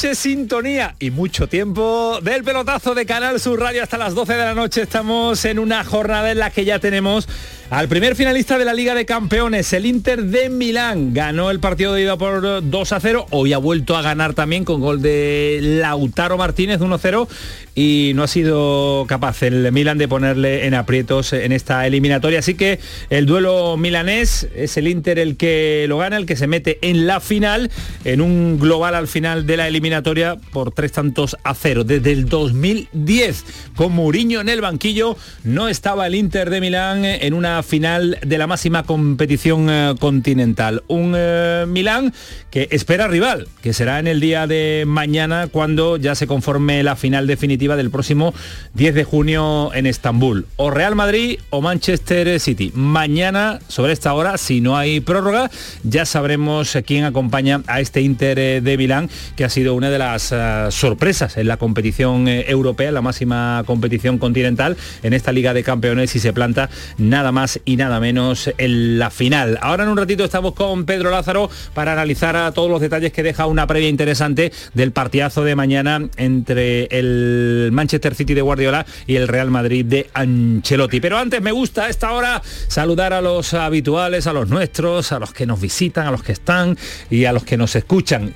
Sintonía y mucho tiempo del pelotazo de Canal Sur Radio hasta las 12 de la noche. Estamos en una jornada en la que ya tenemos al primer finalista de la Liga de Campeones, el Inter de Milán. Ganó el partido de ida por 2 a 0. Hoy ha vuelto a ganar también con gol de Lautaro Martínez 1-0 y no ha sido capaz el Milán de ponerle en aprietos en esta eliminatoria. Así que el duelo milanés es el Inter el que lo gana, el que se mete en la final, en un global al final de la eliminatoria por tres tantos a cero. Desde el 2010, con Mourinho en el banquillo, no estaba el Inter de Milán en una final de la máxima competición eh, continental. Un eh, Milán que espera rival, que será en el día de mañana cuando ya se conforme la final definitiva del próximo 10 de junio en Estambul. O Real Madrid o Manchester City. Mañana, sobre esta hora, si no hay prórroga, ya sabremos quién acompaña a este Inter eh, de Milán, que ha sido una de las sorpresas en la competición europea, la máxima competición continental, en esta Liga de Campeones y se planta nada más y nada menos en la final. Ahora en un ratito estamos con Pedro Lázaro para analizar a todos los detalles que deja una previa interesante del partidazo de mañana entre el Manchester City de Guardiola y el Real Madrid de Ancelotti. Pero antes me gusta a esta hora saludar a los habituales, a los nuestros, a los que nos visitan, a los que están y a los que nos escuchan.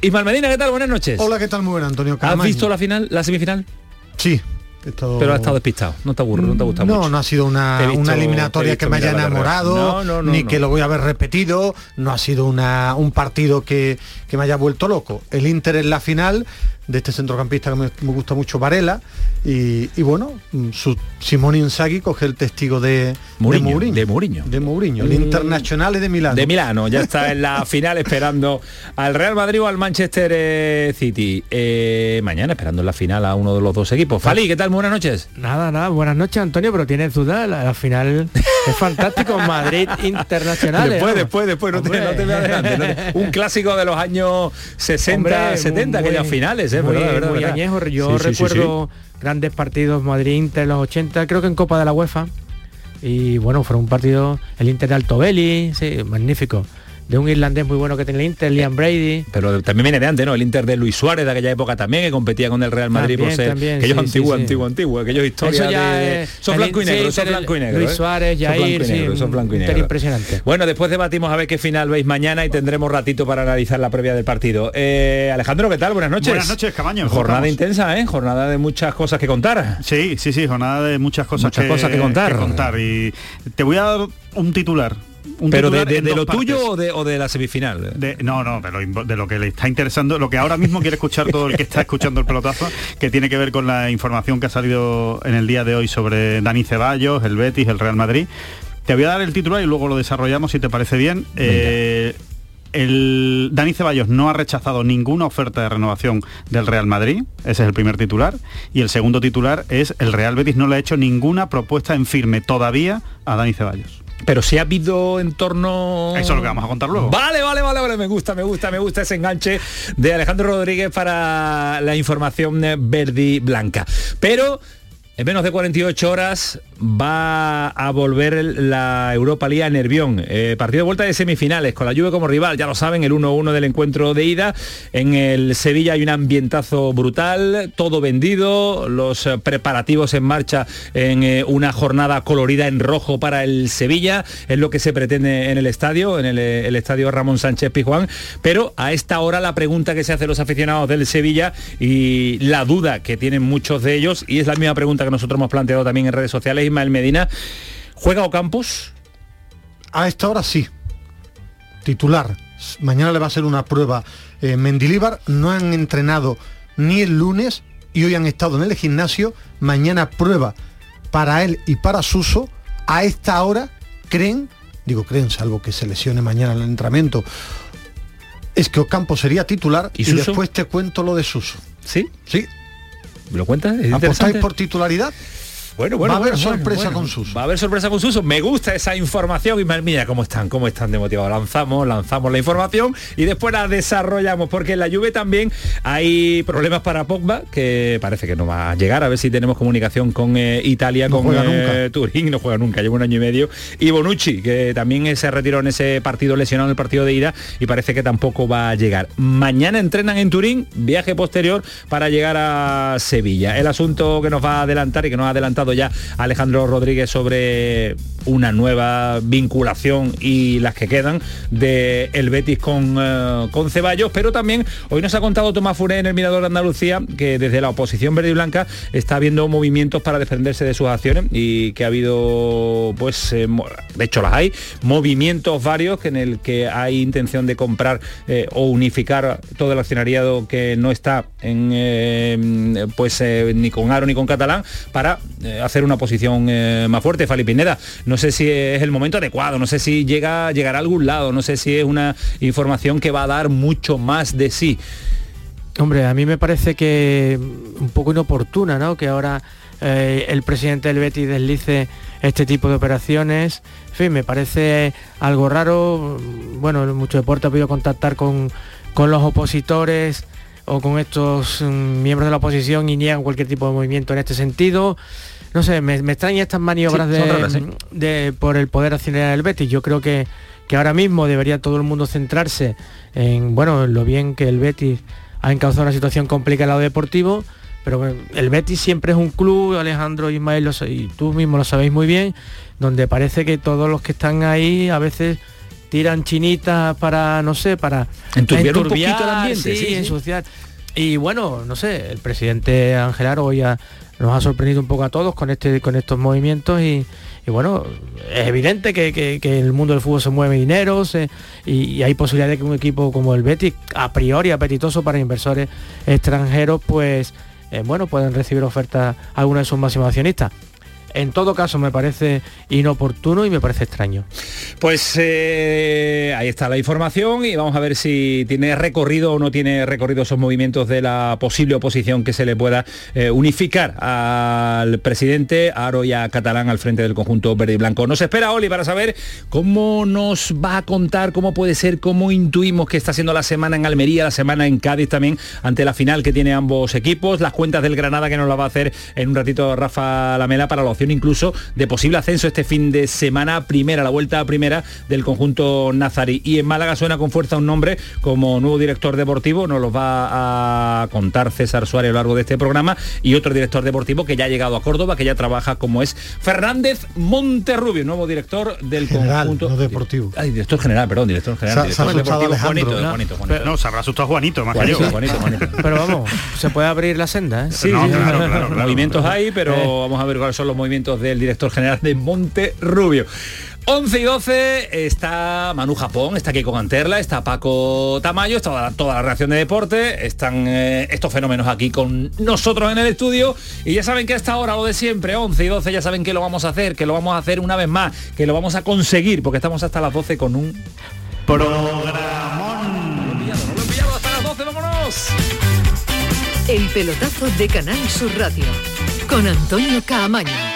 Ismael Medina, ¿qué tal? Buenas noches. Hola, ¿qué tal? Muy buena, Antonio. ¿Has visto la final, la semifinal? Sí, pero ha estado despistado, no te aburro, no te gusta no, No, ha sido una, eliminatoria que me haya enamorado, ni que lo voy a haber repetido, no ha sido una, un partido que, que me haya vuelto loco. El Inter en la final de este centrocampista que me, gusta mucho, Varela, y, bueno, su, Simón Inzaghi coge el testigo de Mourinho. De Mourinho. De Mourinho, el Internacional de Milano. De Milano, ya está en la final esperando al Real Madrid o al Manchester eh, City. Eh, mañana esperando en la final a uno de los dos equipos. Fali, ¿qué tal? Buenas noches. Nada, nada, buenas noches Antonio, pero tienes duda, la, final es fantástico, Madrid Internacional. Después, después, después, no te, no te adelante. un clásico de los años 60, 70, aquellas finales, ¿eh? muy, añejo. Yo recuerdo grandes partidos Madrid-Inter en los 80, creo que en Copa de la UEFA. Y bueno, fue un partido, el Inter de Altobelli, sí, magnífico de un irlandés muy bueno que tiene el Inter, Liam Brady. Pero también viene de antes, ¿no? El Inter de Luis Suárez de aquella época también, que competía con el Real Madrid por ser también, aquellos antiguos, antiguos, antiguos, aquellos historias de... Son blanco y negro, son blanco y negro. Luis ¿eh? Suárez, Jair, son blanco y negro. impresionante. Bueno, después debatimos a ver qué final veis mañana y tendremos ratito para analizar la previa del partido. Eh, Alejandro, ¿qué tal? Buenas noches. Buenas noches, Camaño. Jornada intensa, ¿eh? Jornada de muchas cosas que contar. Sí, sí, sí, jornada de muchas cosas, muchas cosas que contar. Que contar. Y te voy a dar un titular pero de, lo tuyo o de, o de, la semifinal no no de lo, que le está interesando lo que ahora mismo quiere escuchar todo el que está escuchando el pelotazo que tiene que ver con la información que ha salido en el día de hoy sobre Dani Ceballos el Betis el Real Madrid. Te voy a dar el titular y luego lo desarrollamos si te parece bien. Eh, el Dani Ceballos no ha rechazado ninguna oferta de renovación del Real Madrid, ese es el primer titular, y el segundo titular es el Real Betis no le ha hecho ninguna propuesta en firme todavía a Dani Ceballos. Pero si ha habido en torno... Eso es lo que vamos a contar luego. Vale, vale, vale, vale, me gusta, me gusta, me gusta ese enganche de Alejandro Rodríguez para la información verdi blanca. Pero en menos de 48 horas va a volver la Europa League a Nervión. Eh, partido de vuelta de semifinales, con la lluvia como rival, ya lo saben, el 1-1 del encuentro de ida. En el Sevilla hay un ambientazo brutal, todo vendido, los eh, preparativos en marcha en eh, una jornada colorida en rojo para el Sevilla, es lo que se pretende en el estadio, en el, el estadio Ramón Sánchez Pijuán. Pero a esta hora la pregunta que se hace los aficionados del Sevilla y la duda que tienen muchos de ellos, y es la misma pregunta que nosotros hemos planteado también en redes sociales, Ismael Medina. ¿Juega Ocampos? A esta hora sí. titular. Mañana le va a ser una prueba eh, Mendilíbar. No han entrenado ni el lunes y hoy han estado en el gimnasio. Mañana prueba para él y para Suso. A esta hora creen, digo creen, salvo que se lesione mañana el entrenamiento, es que Ocampo sería titular y, después te cuento lo de Suso. ¿Sí? Sí. ¿Me lo cuentas? ¿Apostáis por titularidad? Bueno, bueno, va a haber sorpresa con sus. Va a haber sorpresa con sus. Me gusta esa información y mira cómo están, cómo están de motivados. Lanzamos, lanzamos la información y después la desarrollamos porque en la Juve también hay problemas para Pogba que parece que no va a llegar. A ver si tenemos comunicación con eh, Italia, con eh, Turín, no juega nunca, lleva un año y medio. Y Bonucci, que también se retiró en ese partido lesionado en el partido de ida y parece que tampoco va a llegar. Mañana entrenan en Turín, viaje posterior para llegar a Sevilla. El asunto que nos va a adelantar y que nos ha adelantado ya Alejandro Rodríguez sobre una nueva vinculación y las que quedan de el Betis con, eh, con Ceballos, pero también hoy nos ha contado Tomás Furé en el Mirador de Andalucía que desde la oposición verde y blanca está habiendo movimientos para defenderse de sus acciones y que ha habido, pues, eh, de hecho las hay, movimientos varios en el que hay intención de comprar eh, o unificar todo el accionariado que no está en, pues, ni con Aro ni con Catalán para hacer una posición eh, más fuerte. Fali Pineda, no sé si es el momento adecuado, no sé si llega, llegará a algún lado, no sé si es una información que va a dar mucho más de sí. Hombre, a mí me parece que un poco inoportuna, ¿no? Que ahora eh, el presidente del Betis deslice este tipo de operaciones. En fin, me parece algo raro. Bueno, mucho deporte ha podido contactar con, con los opositores o con estos mm, miembros de la oposición y niegan cualquier tipo de movimiento en este sentido no sé, me, extrañan estas maniobras de, por el poder accionar del Betis. Yo creo que, que ahora mismo debería todo el mundo centrarse en, bueno, lo bien que el Betis ha encauzado una situación complicada en lado deportivo, pero el Betis siempre es un club, Alejandro Ismael y tú mismo lo sabéis muy bien, donde parece que todos los que están ahí a veces tiran chinitas para, no sé, para enturbiar, un poquito el ambiente, sí, ensuciar. Y bueno, no sé, el presidente Ángel hoy nos ha sorprendido un poco a todos con, este, con estos movimientos y, bueno, es evidente que, en el mundo del fútbol se mueve dinero y, hay posibilidad de que un equipo como el Betis, a priori apetitoso para inversores extranjeros, pues eh, bueno, puedan recibir ofertas algunos de sus máximos accionistas en todo caso me parece inoportuno y me parece extraño. Pues eh, ahí está la información y vamos a ver si tiene recorrido o no tiene recorrido esos movimientos de la posible oposición que se le pueda eh, unificar al presidente Aro y a Catalán al frente del conjunto verde y blanco. Nos espera Oli para saber cómo nos va a contar, cómo puede ser, cómo intuimos que está siendo la semana en Almería, la semana en Cádiz también, ante la final que tiene ambos equipos, las cuentas del Granada que nos la va a hacer en un ratito Rafa Lamela para la opción incluso de posible ascenso este fin de semana primera, la vuelta primera del conjunto nazarí. Y en Málaga suena con fuerza un nombre como nuevo director deportivo, nos lo va a contar César Suárez a lo largo de este programa, y otro director deportivo que ya ha llegado a Córdoba, que ya trabaja como es Fernández Monterrubio, nuevo director del conjunto. No deportivo. Ay, director general, perdón, director general. Juanito, Juanito, Juanito, no, se habrá asustado Juanito, más que yo. Pero vamos, se puede abrir la senda, ¿eh? Sí, claro, movimientos hay, pero eh. vamos a ver cuáles son los movimientos del director general de Monte Rubio. 11 y 12 está Manu Japón, está Keiko Ganterla, está Paco Tamayo, está toda la reacción de deporte, están eh, estos fenómenos aquí con nosotros en el estudio y ya saben que a esta hora lo de siempre, 11 y 12, ya saben que lo vamos a hacer, que lo vamos a hacer una vez más, que lo vamos a conseguir porque estamos hasta las 12 con un programón. hasta las 12, vámonos. El pelotazo de Canal Sur Radio con Antonio Caamaño.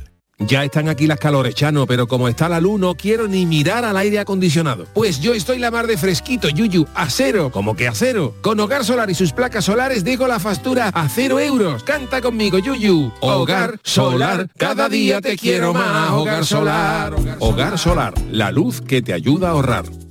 Ya están aquí las calores, Chano, pero como está la luz no quiero ni mirar al aire acondicionado. Pues yo estoy la mar de fresquito, Yuyu, a cero, como que a cero. Con Hogar Solar y sus placas solares dejo la factura a cero euros. Canta conmigo, Yuyu. Hogar Solar, cada día te quiero más. Hogar Solar. Hogar Solar, la luz que te ayuda a ahorrar.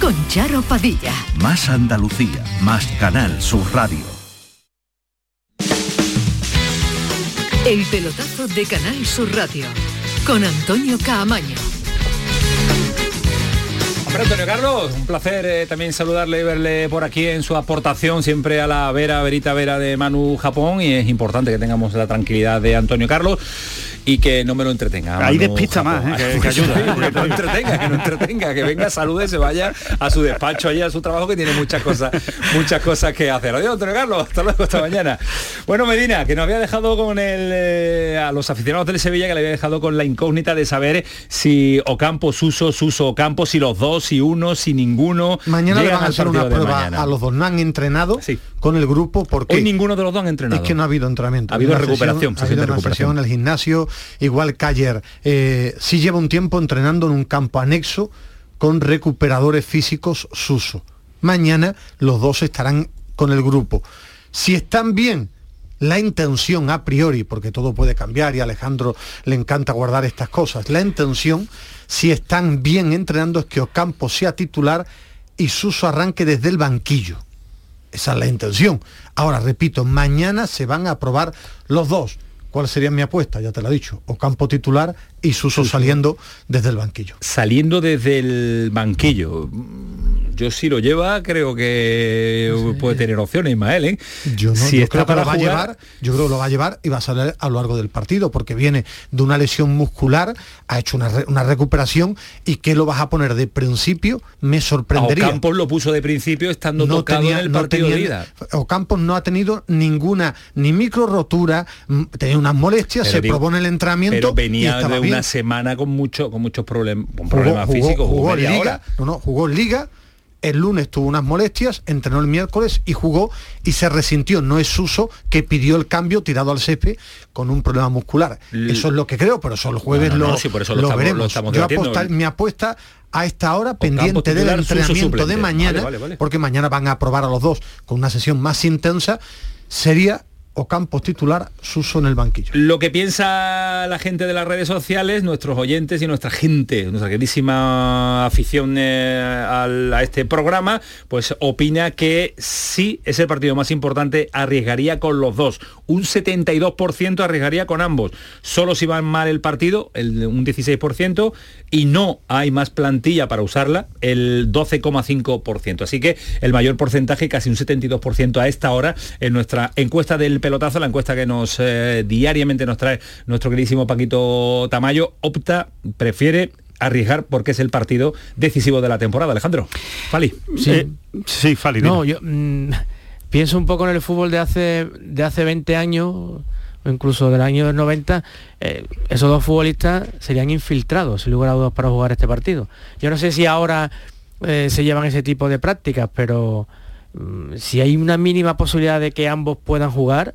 con Charo Padilla. Más Andalucía, más Canal Sur Radio. El pelotazo de Canal Sur Radio con Antonio Caamaño. Hombre, Antonio Carlos, un placer eh, también saludarle y verle por aquí en su aportación siempre a la vera, verita vera de Manu Japón y es importante que tengamos la tranquilidad de Antonio Carlos y que no me lo entretenga. Ahí despista más, ¿eh? que, ayuda. que no entretenga, que no entretenga, que venga, salude, se vaya a su despacho, allí a su trabajo, que tiene muchas cosas, muchas cosas que hacer. Adiós, Antonio Carlos, hasta luego, hasta mañana. Bueno, Medina, que nos había dejado con el eh, a los aficionados del Sevilla, que le había dejado con la incógnita de saber si Ocampo, Suso, Suso, Ocampo, si los dos, si uno, si ninguno. Mañana le van a hacer una prueba a los dos. No han entrenado con el grupo porque. Hoy ninguno de los dos han entrenado. Es que no ha habido entrenamiento. Ha habido recuperación. ha habido recuperación en el gimnasio igual que ayer, eh, sí lleva un tiempo entrenando en un campo anexo con recuperadores físicos Suso. Mañana los dos estarán con el grupo. Si están bien, la intención a priori, porque todo puede cambiar y a Alejandro le encanta guardar estas cosas, la intención, si están bien entrenando, es que Ocampo sea titular y Suso arranque desde el banquillo. Esa es la intención. Ahora, repito, mañana se van a probar los dos. ¿Cuál sería mi apuesta? Ya te lo he dicho. O campo titular y Suso saliendo desde el banquillo. Saliendo desde el banquillo. Yo si lo lleva, creo que puede tener opciones, Ismael. ¿eh? Yo no, si creo que lo va a llevar, yo creo que lo va a llevar y va a salir a lo largo del partido, porque viene de una lesión muscular, ha hecho una, recuperación y que lo vas a poner de principio, me sorprendería. Ocampos lo puso de principio estando no tocado en el partido de ida. Ocampos no ha tenido ninguna, ni micro rotura, tenía unas molestias, se probó en el entrenamiento. Pero venía de una semana con mucho, con muchos problemas, problemas físicos. Jugó, en liga, no, no, jugó en liga el lunes tuvo unas molestias, entrenó el miércoles y jugó y se resintió. No es Suso que pidió el cambio tirado al césped con un problema muscular. Eso es lo que creo, pero eso el jueves lo, veremos. Yo mi apuesta a esta hora pendiente del entrenamiento de mañana, porque mañana van a probar a los dos con una sesión más intensa, sería Campos titular, Suso en el banquillo. Lo que piensa la gente de las redes sociales, nuestros oyentes y nuestra gente, nuestra queridísima afición eh, a este programa, pues opina que sí es el partido más importante, arriesgaría con los dos. Un 72% arriesgaría con ambos. Solo si va mal el partido, el, un 16%, y no hay más plantilla para usarla, el 12,5%. Así que el mayor porcentaje, casi un 72% a esta hora, en nuestra encuesta del pelotazo, la encuesta que nos eh, diariamente nos trae nuestro queridísimo Paquito Tamayo, opta, prefiere arriesgar porque es el partido decisivo de la temporada. Alejandro, Fali. Sí, eh, sí Fali. No, yo mm, pienso un poco en el fútbol de hace, de hace 20 años o incluso del año 90, eh, esos dos futbolistas serían infiltrados, sin lugar a dudas, para jugar este partido. Yo no sé si ahora se llevan ese tipo de prácticas, pero Mm, si hay una mínima posibilidad de que ambos puedan jugar,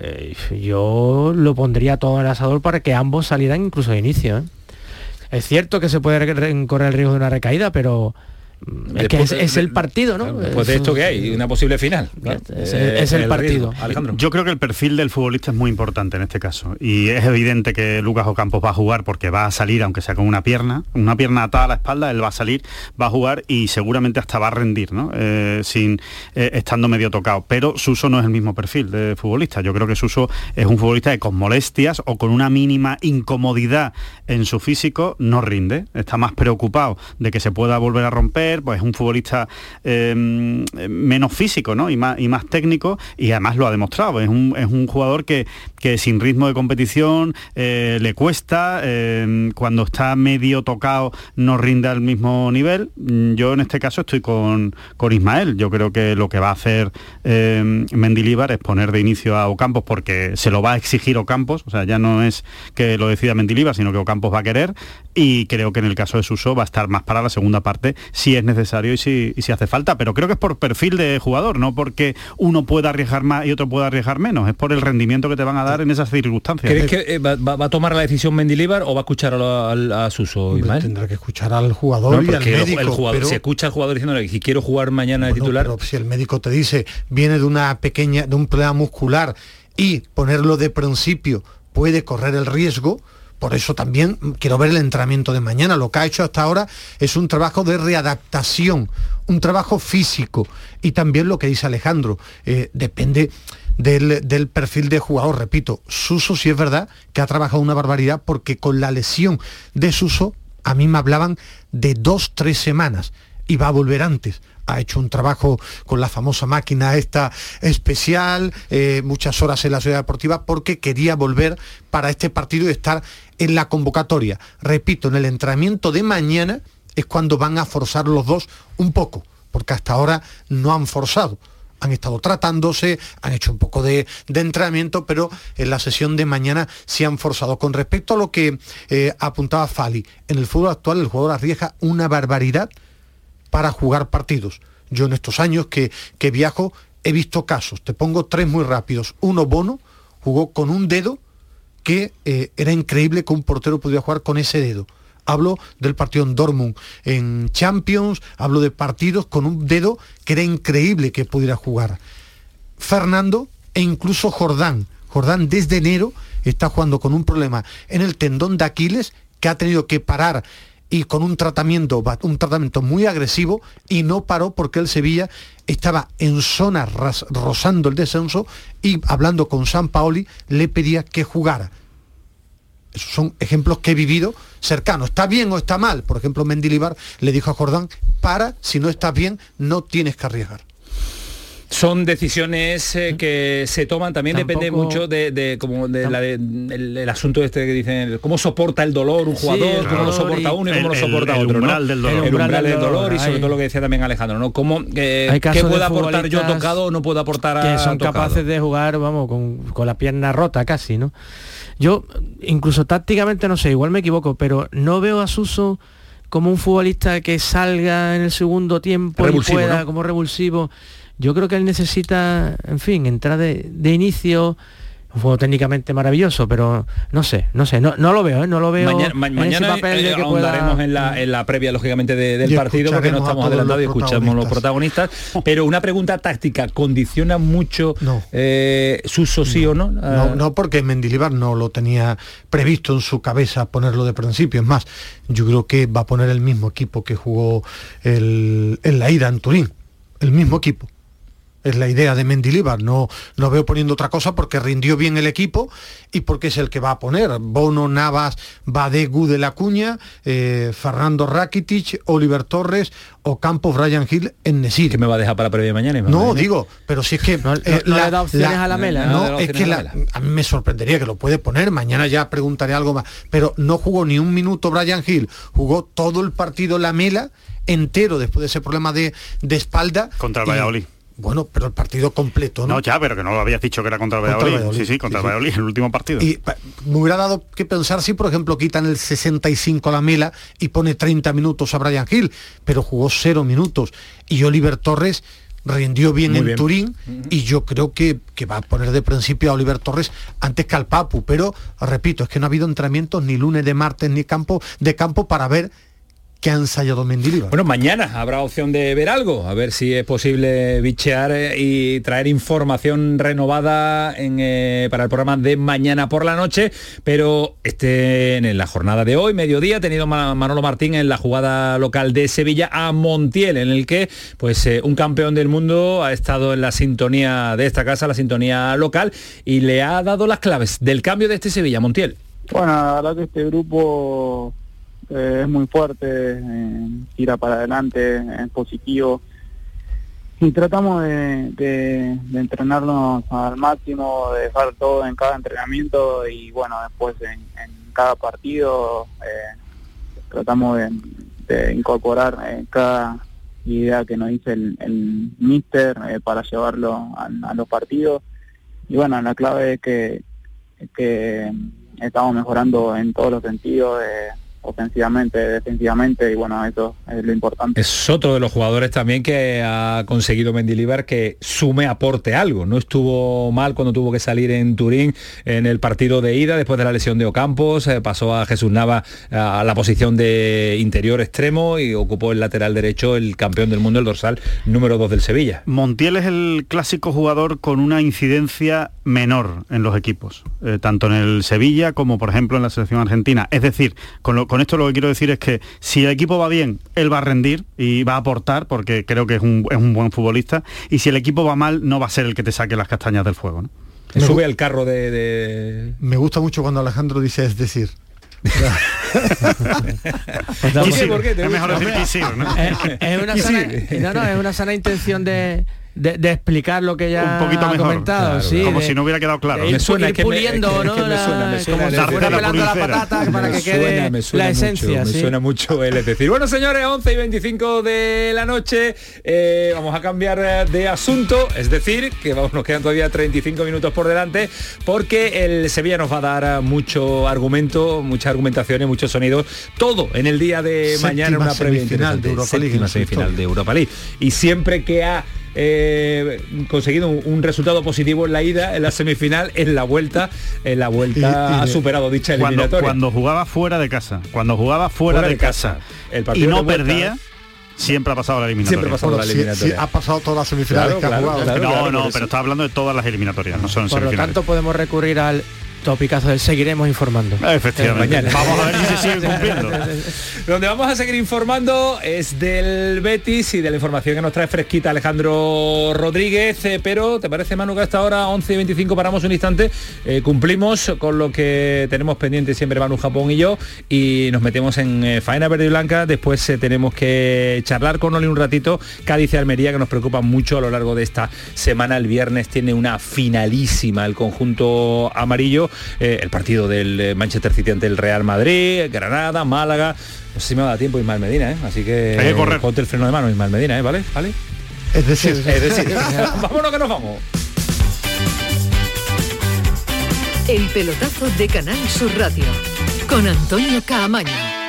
eh, yo lo pondría todo en el asador para que ambos salieran incluso de inicio. ¿eh? Es cierto que se puede correr el riesgo de una recaída, pero es que es, el partido, ¿no? Pues de esto que hay, una posible final. Es, el, partido. Alejandro. Yo creo que el perfil del futbolista es muy importante en este caso. Y es evidente que Lucas Ocampos va a jugar porque va a salir, aunque sea con una pierna, una pierna atada a la espalda, él va a salir, va a jugar y seguramente hasta va a rendir, ¿no? Eh, sin eh, estando medio tocado. Pero Suso no es el mismo perfil de futbolista. Yo creo que Suso es un futbolista que con molestias o con una mínima incomodidad en su físico no rinde. Está más preocupado de que se pueda volver a romper Soler, pues es un futbolista eh, menos físico ¿no? y, más, y más técnico y además lo ha demostrado. Es un, es un jugador que, que sin ritmo de competición eh, le cuesta, eh, cuando está medio tocado no rinde al mismo nivel. Yo en este caso estoy con, con Ismael. Yo creo que lo que va a hacer eh, Mendilíbar es poner de inicio a Ocampos porque se lo va a exigir Ocampos, o sea, ya no es que lo decida Mendilíbar, sino que Ocampos va a querer y creo que en el caso de Suso va a estar más para la segunda parte si es necesario y si, y si hace falta, pero creo que es por perfil de jugador, no porque uno pueda arriesgar más y otro pueda arriesgar menos, es por el rendimiento que te van a dar en esas circunstancias. ¿Crees que eh, va, va, a tomar la decisión Mendilibar o va a escuchar a, a, a Suso? Tendrá que escuchar al jugador no, y al médico. El jugador, pero... Se escucha al jugador diciéndole si quiero jugar mañana de bueno, titular. Pero si el médico te dice viene de una pequeña, de un problema muscular y ponerlo de principio puede correr el riesgo, por eso también quiero ver el entrenamiento de mañana. Lo que ha hecho hasta ahora es un trabajo de readaptación, un trabajo físico. Y también lo que dice Alejandro, eh, depende del, perfil de jugador. Repito, Suso sí es verdad que ha trabajado una barbaridad porque con la lesión de Suso a mí me hablaban de dos, tres semanas y va a volver antes ha hecho un trabajo con la famosa máquina esta especial, eh, muchas horas en la ciudad deportiva, porque quería volver para este partido y estar en la convocatoria. Repito, en el entrenamiento de mañana es cuando van a forzar los dos un poco, porque hasta ahora no han forzado. Han estado tratándose, han hecho un poco de, de entrenamiento, pero en la sesión de mañana sí han forzado. Con respecto a lo que eh, apuntaba Fali, en el fútbol actual el jugador arriesga una barbaridad para jugar partidos. Yo en estos años que, que viajo he visto casos, te pongo tres muy rápidos. Uno, Bono, jugó con un dedo que eh, era increíble que un portero pudiera jugar con ese dedo. Hablo del partido en Dortmund en Champions, hablo de partidos con un dedo que era increíble que pudiera jugar. Fernando e incluso Jordán. Jordán desde enero está jugando con un problema en el tendón de Aquiles que ha tenido que parar y con un tratamiento, un tratamiento muy agresivo y no paró porque el Sevilla estaba en zona rozando el descenso y hablando con San Paoli le pedía que jugara. Esos son ejemplos que he vivido cercanos. ¿Está bien o está mal? Por ejemplo, Mendilibar le dijo a Jordán, para, si no estás bien, no tienes que arriesgar. Son decisiones eh, que se toman, también Tampoco... depende mucho de, de como de la de, el, el, asunto este que dicen, cómo soporta el dolor un jugador, sí, cómo lo soporta uno y cómo el, lo soporta el, otro. umbral ¿no? del dolor. El umbral del dolor y sobre todo lo que decía también Alejandro, ¿no? ¿Cómo, eh, ¿Qué puedo aportar yo tocado o no puedo aportar a Que son tocado? capaces de jugar, vamos, con, con la pierna rota casi, ¿no? Yo, incluso tácticamente, no sé, igual me equivoco, pero no veo a Suso como un futbolista que salga en el segundo tiempo revulsivo, y pueda, ¿no? como revulsivo yo creo que él necesita, en fin, entrar de, de inicio, un juego técnicamente maravilloso, pero no sé, no sé, no, no lo veo, ¿eh? no lo veo. Mañana, ma mañana eh, ahondaremos pueda... en, la, en la previa, lógicamente, de, del y partido, porque no estamos adelantados y escuchamos los protagonistas. Pero una pregunta táctica, ¿condiciona mucho no. eh, Suso sí no. o no? no? No, porque Mendilibar no lo tenía previsto en su cabeza ponerlo de principio. Es más, yo creo que va a poner el mismo equipo que jugó el, en la ida en Turín. El mismo equipo es la idea de Mendilibar. No, no veo poniendo otra cosa porque rindió bien el equipo y porque es el que va a poner. Bono, Navas, Badegu de la Cuña, eh, Fernando Rakitic, Oliver Torres, Ocampo, Brian Hill en Nesir. Que me va a dejar para la previa mañana. No, digo, pero si es que... No, eh, no, la, le da opciones la, a la mela. No, no es que la, a mí me sorprendería que lo puede poner. Mañana ya preguntaré algo más. Pero no jugó ni un minuto Brian Hill. Jugó todo el partido la mela entero después de ese problema de, de espalda. Contra el Valladolid. Bueno, pero el partido completo, ¿no? No, ya, pero que no lo habías dicho que era contra el Valladolid. Sí, sí, contra sí, el Valladolid, el último partido. Y me hubiera dado que pensar si, por ejemplo, quitan el 65 a la Mela y pone 30 minutos a Brian Hill, pero jugó cero minutos. Y Oliver Torres rindió bien Muy en bien. Turín y yo creo que, que, va a poner de principio a Oliver Torres antes que al Papu, pero repito, es que no ha habido entrenamientos ni lunes de martes ni campo de campo para ver que ha ensayado Mendilibar. Bueno, mañana habrá opción de ver algo, a ver si es posible bichear eh, y traer información renovada en, eh, para el programa de mañana por la noche, pero este en la jornada de hoy, mediodía, ha tenido Manolo Martín en la jugada local de Sevilla a Montiel, en el que pues eh, un campeón del mundo ha estado en la sintonía de esta casa, la sintonía local, y le ha dado las claves del cambio de este Sevilla, Montiel. Bueno, la verdad que este grupo eh, es muy fuerte, eh, tira para adelante, es positivo. Y tratamos de, entrenarnos al máximo, de dejar todo en cada entrenamiento y bueno, después en, cada partido eh, tratamos de, incorporar cada idea que nos dice el, el míster para llevarlo a, los partidos. Y bueno, la clave es que, que estamos mejorando en todos los sentidos ofensivamente, defensivamente y bueno, eso es lo importante. Es otro de los jugadores también que ha conseguido Mendilibar que sume, aporte algo. No estuvo mal cuando tuvo que salir en Turín en el partido de ida después de la lesión de Ocampos, eh, pasó a Jesús Nava a la posición de interior extremo y ocupó el lateral derecho el campeón del mundo, el dorsal número 2 del Sevilla. Montiel es el clásico jugador con una incidencia menor en los equipos, eh, tanto en el Sevilla como por ejemplo en la selección argentina. Es decir, con lo con esto lo que quiero decir es que si el equipo va bien, él va a rendir y va a aportar, porque creo que es un, buen futbolista, y si el equipo va mal, no va a ser el que te saque las castañas del fuego. ¿no? Sube al carro de, Me gusta mucho cuando Alejandro dice es decir. Es. Es, no, es una sana intención de de, explicar lo que ya un poquito mejor, comentado, sí, como si no hubiera quedado claro. Me suena, ir puliendo, ¿no? me suena, me suena, la patata para que quede la esencia. Me suena mucho el es decir. Bueno, señores, 11 y 25 de la noche, eh, vamos a cambiar de asunto, es decir, que vamos, nos quedan todavía 35 minutos por delante, porque el Sevilla nos va a dar mucho argumento, muchas argumentaciones, muchos sonidos, todo en el día de mañana una previa de Europa League, semifinal de Europa League. Y siempre que ha eh, conseguido un, resultado positivo en la ida, en la semifinal, en la vuelta, en la vuelta ha superado dicha eliminatoria. Cuando, jugaba fuera de casa, cuando jugaba fuera, de, casa, el partido y no perdía. Siempre ha pasado la eliminatoria. Siempre ha pasado la eliminatoria. ha pasado todas las semifinales que ha jugado. no, no, pero está hablando de todas las eliminatorias, no son Por lo tanto podemos recurrir al Topicazo del seguiremos informando. Efectivamente. Vamos a ver si se sigue cumpliendo. Donde vamos a seguir informando es del Betis y de la información que nos trae fresquita Alejandro Rodríguez. Eh, pero, ¿te parece, Manu, que hasta ahora 11 y 25 paramos un instante? Eh, cumplimos con lo que tenemos pendiente siempre Manu Japón y yo y nos metemos en eh, faena verde y blanca. Después tenemos que charlar con Oli un ratito. Cádiz y Almería, que nos preocupa mucho a lo largo de esta semana. El viernes tiene una finalísima el conjunto amarillo eh, el partido del eh, Manchester City ante el Real Madrid, Granada, Málaga. No sé si me va a dar tiempo Ismael Medina, ¿eh? Así que, Hay que correr. ponte el freno de mano, Ismael Medina, ¿eh? ¿Vale? ¿Vale? Es decir, es decir, vámonos que nos vamos. El pelotazo de Canal Sur Radio con Antonio Caamaño.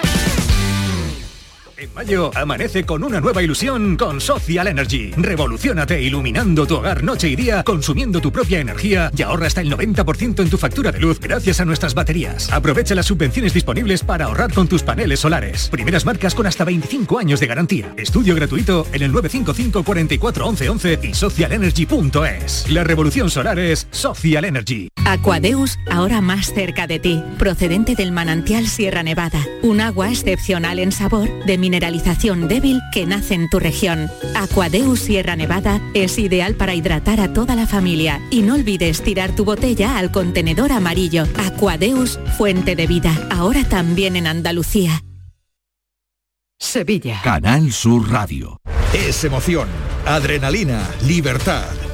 En mayo amanece con una nueva ilusión con Social Energy. Revolucionate iluminando tu hogar noche y día, consumiendo tu propia energía y ahorra hasta el 90% en tu factura de luz gracias a nuestras baterías. Aprovecha las subvenciones disponibles para ahorrar con tus paneles solares. Primeras marcas con hasta 25 años de garantía. Estudio gratuito en el 955 44 11 11 y socialenergy.es. La revolución solar es Social Energy. Aquadeus, ahora más cerca de ti, procedente del manantial Sierra Nevada. Un agua excepcional en sabor, de mineralización débil que nace en tu región. Aquadeus Sierra Nevada es ideal para hidratar a toda la familia y no olvides tirar tu botella al contenedor amarillo. Aquadeus, fuente de vida, ahora también en Andalucía. Sevilla. Canal Sur Radio. Es emoción, adrenalina, libertad.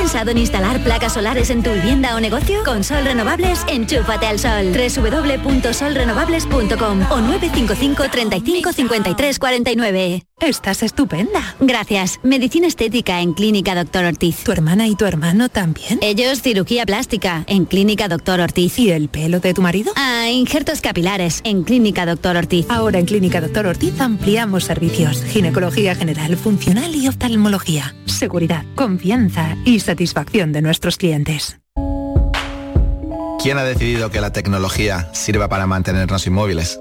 ¿Has pensado en instalar placas solares en tu vivienda o negocio? Con Sol Renovables, enchúfate al sol. www.solrenovables.com o 955 35 53 49. Estás estupenda. Gracias. Medicina estética en Clínica Doctor Ortiz. ¿Tu hermana y tu hermano también? Ellos cirugía plástica en Clínica Doctor Ortiz. ¿Y el pelo de tu marido? Ah, injertos capilares en Clínica Doctor Ortiz. Ahora en Clínica Doctor Ortiz ampliamos servicios. Ginecología general, funcional y oftalmología. Seguridad, confianza y satisfacción de nuestros clientes. ¿Quién ha decidido que la tecnología sirva para mantenernos inmóviles?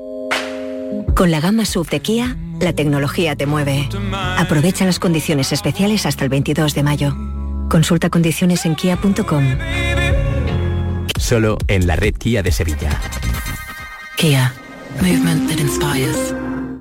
Con la gama SUV de Kia, la tecnología te mueve. Aprovecha las condiciones especiales hasta el 22 de mayo. Consulta condiciones en kia.com. Solo en la red Kia de Sevilla. Kia. Movement that inspires.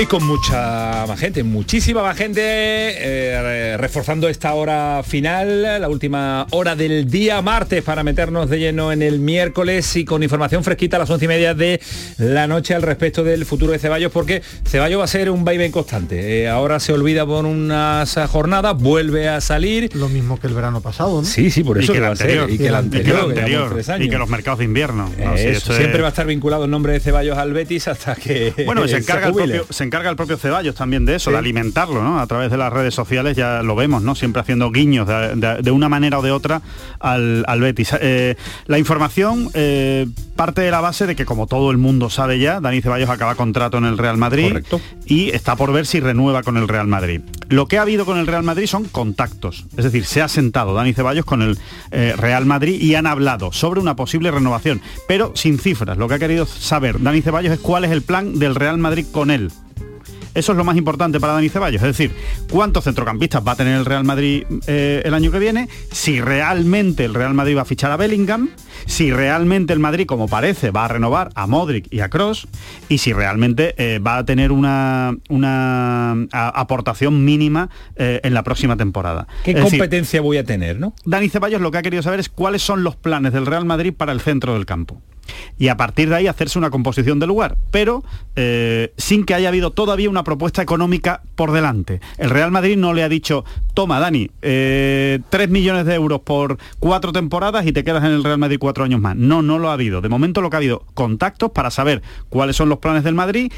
Y con mucha más gente, muchísima más gente, eh, reforzando esta hora final, la última hora del día martes para meternos de lleno en el miércoles y con información fresquita a las once y media de la noche al respecto del futuro de Ceballos, porque Ceballos va a ser un vaivén constante. Eh, ahora se olvida por unas jornadas, vuelve a salir. Lo mismo que el verano pasado, ¿no? Sí, sí, por eso y que, el anterior, y que el anterior, y que los mercados de invierno. siempre va a estar vinculado el nombre de Ceballos al Betis hasta que bueno, se encarga el propio, encarga el propio Ceballos también de eso, de alimentarlo, ¿no? A través de las redes sociales ya lo vemos, ¿no? Siempre haciendo guiños de, una manera o de otra al, Betis. Eh, la información eh, parte de la base de que como todo el mundo sabe ya, Dani Ceballos acaba contrato en el Real Madrid y está por ver si renueva con el Real Madrid. Lo que ha habido con el Real Madrid son contactos, es decir, se ha sentado Dani Ceballos con el eh, Real Madrid y han hablado sobre una posible renovación, pero sin cifras. Lo que ha querido saber Dani Ceballos es cuál es el plan del Real Madrid con él. Eso es lo más importante para Dani Ceballos, es decir, cuántos centrocampistas va a tener el Real Madrid eh, el año que viene, si realmente el Real Madrid va a fichar a Bellingham, si realmente el Madrid, como parece, va a renovar a Modric y a Cross, y si realmente eh, va a tener una, una aportación mínima eh, en la próxima temporada. ¿Qué competencia voy a tener, no? Dani Ceballos lo que ha querido saber es cuáles son los planes del Real Madrid para el centro del campo y a partir de ahí hacerse una composición del lugar, pero eh, sin que haya habido todavía una propuesta económica por delante. El Real Madrid no le ha dicho, toma Dani, eh, 3 millones de euros por cuatro temporadas y te quedas en el Real Madrid cuatro años más. No, no lo ha habido. De momento lo que ha habido, contactos para saber cuáles son los planes del Madrid,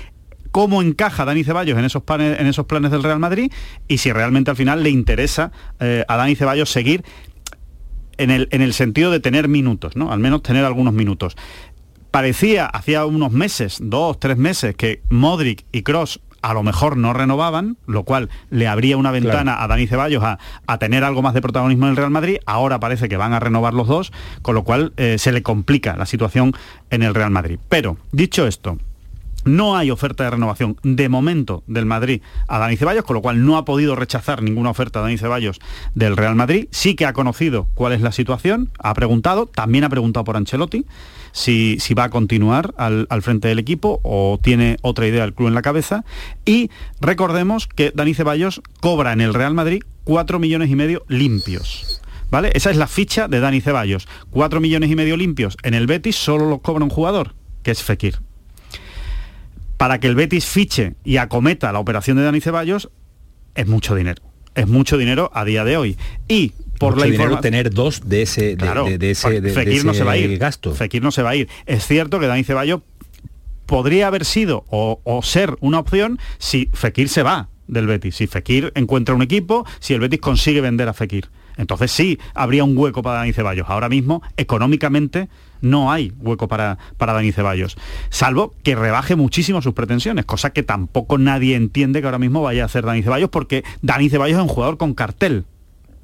cómo encaja Dani Ceballos en esos, planes, en esos planes del Real Madrid y si realmente al final le interesa eh, a Dani Ceballos seguir en el, en el sentido de tener minutos, ¿no? Al menos tener algunos minutos. Parecía, hacía unos meses, dos, tres meses, que Modric y Cross a lo mejor no renovaban, lo cual le abría una ventana a Dani Ceballos a, tener algo más de protagonismo en el Real Madrid. Ahora parece que van a renovar los dos, con lo cual eh, se le complica la situación en el Real Madrid. Pero, dicho esto, no hay oferta de renovación de momento del Madrid a Dani Ceballos, con lo cual no ha podido rechazar ninguna oferta a Dani Ceballos del Real Madrid. Sí que ha conocido cuál es la situación, ha preguntado, también ha preguntado por Ancelotti si, va a continuar al, frente del equipo o tiene otra idea el club en la cabeza. Y recordemos que Dani Ceballos cobra en el Real Madrid 4 millones y medio limpios. ¿Vale? Esa es la ficha de Dani Ceballos. 4 millones y medio limpios. En el Betis solo lo cobra un jugador, que es Fekir para que el Betis fiche y acometa la operación de Dani Ceballos es mucho dinero. Es mucho dinero a día de hoy. Y por la información tener dos de ese de, ese, Fekir no se va a ir. gasto. Fekir no se va a ir. Es cierto que Dani Ceballos podría haber sido o, o ser una opción si Fekir se va del Betis, si Fekir encuentra un equipo, si el Betis consigue vender a Fekir entonces sí habría un hueco para Dani Ceballos. Ahora mismo, económicamente, no hay hueco para, para Dani Ceballos, salvo que rebaje muchísimo sus pretensiones, cosa que tampoco nadie entiende que ahora mismo vaya a hacer Dani Ceballos, porque Dani Ceballos es un jugador con cartel.